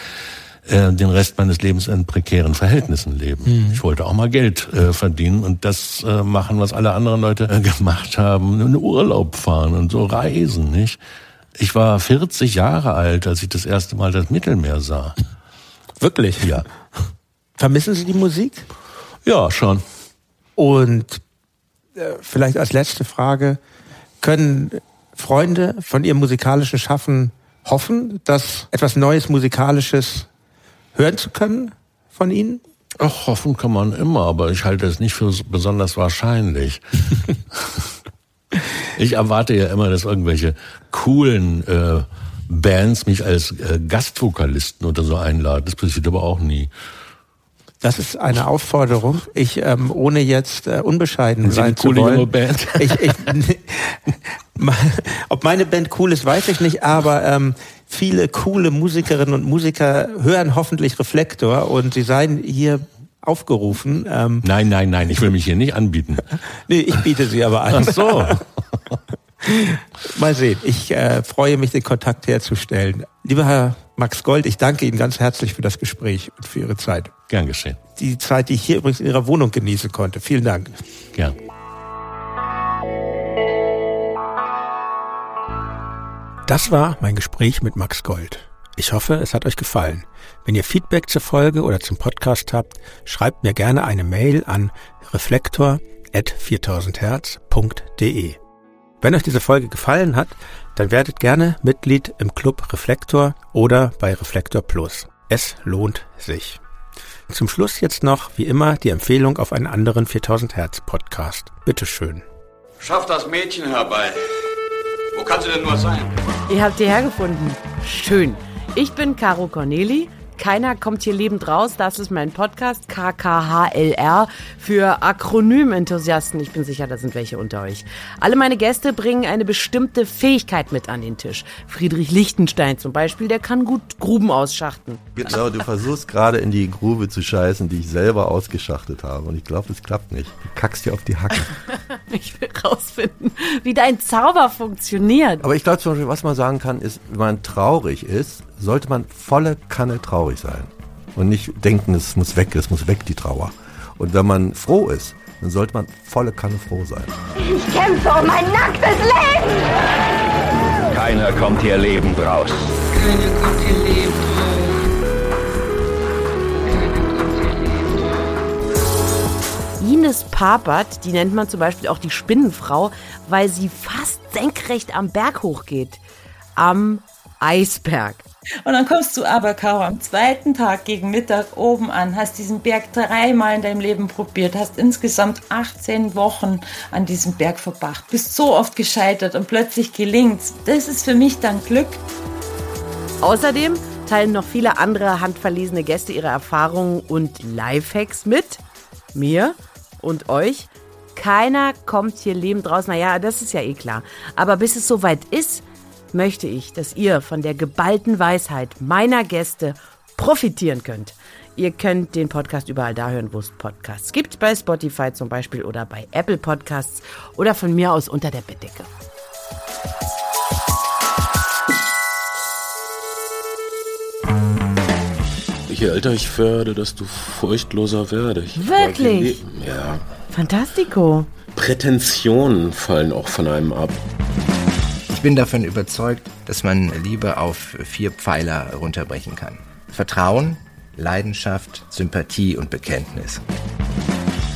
äh, den Rest meines Lebens in prekären Verhältnissen leben. Ich wollte auch mal Geld äh, verdienen und das äh, machen, was alle anderen Leute äh, gemacht haben, in Urlaub fahren und so reisen, nicht? Ich war 40 Jahre alt, als ich das erste Mal das Mittelmeer sah. wirklich. Ja. Vermissen Sie die Musik? Ja, schon. Und äh, vielleicht als letzte Frage, können Freunde von ihrem musikalischen Schaffen hoffen, dass etwas Neues Musikalisches hören zu können von Ihnen? Ach, hoffen kann man immer, aber ich halte es nicht für so besonders wahrscheinlich. ich erwarte ja immer, dass irgendwelche coolen äh, Bands mich als äh, Gastvokalisten oder so einladen. Das passiert aber auch nie. Das ist eine Aufforderung. Ich, ähm, ohne jetzt äh, unbescheiden Sie sein zu coole junge wollen. Band? Ich, ich, ob meine Band cool ist, weiß ich nicht, aber ähm, viele coole Musikerinnen und Musiker hören hoffentlich Reflektor und sie seien hier aufgerufen. Ähm, Nein, nein, nein, ich will mich hier nicht anbieten. nee, ich biete sie aber an. Ach so. Mal sehen. Ich äh, freue mich, den Kontakt herzustellen. Lieber Herr Max Gold, ich danke Ihnen ganz herzlich für das Gespräch und für Ihre Zeit. Gern geschehen. Die Zeit, die ich hier übrigens in Ihrer Wohnung genießen konnte. Vielen Dank. Gern. Das war mein Gespräch mit Max Gold. Ich hoffe, es hat euch gefallen. Wenn ihr Feedback zur Folge oder zum Podcast habt, schreibt mir gerne eine Mail an reflektor.4000herz.de. Wenn euch diese Folge gefallen hat, dann werdet gerne Mitglied im Club Reflektor oder bei Reflektor Plus. Es lohnt sich. Zum Schluss jetzt noch, wie immer, die Empfehlung auf einen anderen 4000 Hertz Podcast. Bitteschön. Schaff das Mädchen herbei. Wo kann sie denn nur sein? Ihr habt hierher gefunden. Schön. Ich bin Caro Corneli. Keiner kommt hier lebend raus. Das ist mein Podcast KKHLR für Akronym-Enthusiasten. Ich bin sicher, da sind welche unter euch. Alle meine Gäste bringen eine bestimmte Fähigkeit mit an den Tisch. Friedrich Lichtenstein zum Beispiel, der kann gut Gruben ausschachten. Genau, du versuchst gerade in die Grube zu scheißen, die ich selber ausgeschachtet habe. Und ich glaube, es klappt nicht. Du kackst dir auf die Hacke. Ich will rausfinden, wie dein Zauber funktioniert. Aber ich glaube zum Beispiel, was man sagen kann, ist, wenn man traurig ist, sollte man volle Kanne traurig sein. Und nicht denken, es muss weg, es muss weg, die Trauer. Und wenn man froh ist, dann sollte man volle Kanne froh sein. Ich kämpfe um mein nacktes Leben! Keiner kommt hier lebend raus. Keiner kommt hier lebend Ines Papert, die nennt man zum Beispiel auch die Spinnenfrau, weil sie fast senkrecht am Berg hochgeht. Am Eisberg. Und dann kommst du aber, Caro, am zweiten Tag gegen Mittag oben an, hast diesen Berg dreimal in deinem Leben probiert, hast insgesamt 18 Wochen an diesem Berg verbracht, bist so oft gescheitert und plötzlich gelingt's. Das ist für mich dann Glück. Außerdem teilen noch viele andere handverlesene Gäste ihre Erfahrungen und Lifehacks mit mir und euch. Keiner kommt hier lebend raus. Naja, das ist ja eh klar. Aber bis es soweit ist, möchte ich, dass ihr von der geballten Weisheit meiner Gäste profitieren könnt. Ihr könnt den Podcast überall da hören, wo es Podcasts gibt, bei Spotify zum Beispiel oder bei Apple Podcasts oder von mir aus unter der Bettdecke. Je älter ich werde, desto furchtloser werde ich. Wirklich? Ja. Fantastico. Prätensionen fallen auch von einem ab. Ich bin davon überzeugt, dass man Liebe auf vier Pfeiler runterbrechen kann. Vertrauen, Leidenschaft, Sympathie und Bekenntnis.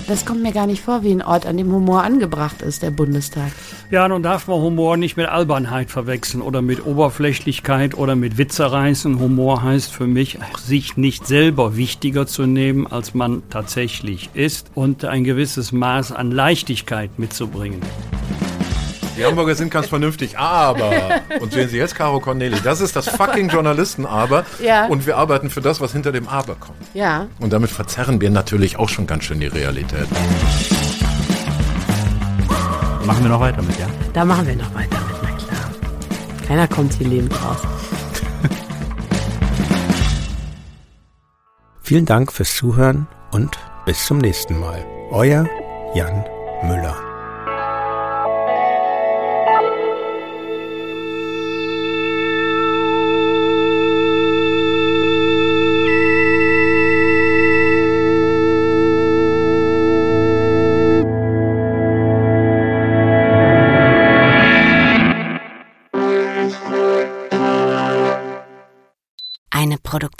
Das kommt mir gar nicht vor wie ein Ort, an dem Humor angebracht ist, der Bundestag. Ja, nun darf man Humor nicht mit Albernheit verwechseln oder mit Oberflächlichkeit oder mit Witze reißen. Humor heißt für mich, sich nicht selber wichtiger zu nehmen, als man tatsächlich ist und ein gewisses Maß an Leichtigkeit mitzubringen. Die Hamburger sind ganz vernünftig, aber, und sehen Sie jetzt Caro Corneli, das ist das fucking Journalisten-Aber Ja. und wir arbeiten für das, was hinter dem Aber kommt. Ja. Und damit verzerren wir natürlich auch schon ganz schön die Realität. Machen wir noch weiter mit, ja? Da machen wir noch weiter mit, na klar. Keiner kommt hier lebend raus. Vielen Dank fürs Zuhören und bis zum nächsten Mal. Euer Jan Müller.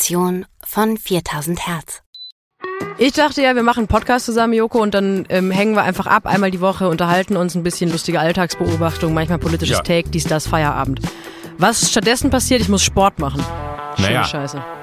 Produktion von 4000 Hertz. Ich dachte ja, wir machen einen Podcast zusammen, Joko, und dann ähm, hängen wir einfach ab, einmal die Woche, unterhalten uns ein bisschen lustige Alltagsbeobachtung, manchmal politisches Ja. Take, dies, das, Feierabend. Was stattdessen passiert, ich muss Sport machen. Schöne Naja, Scheiße.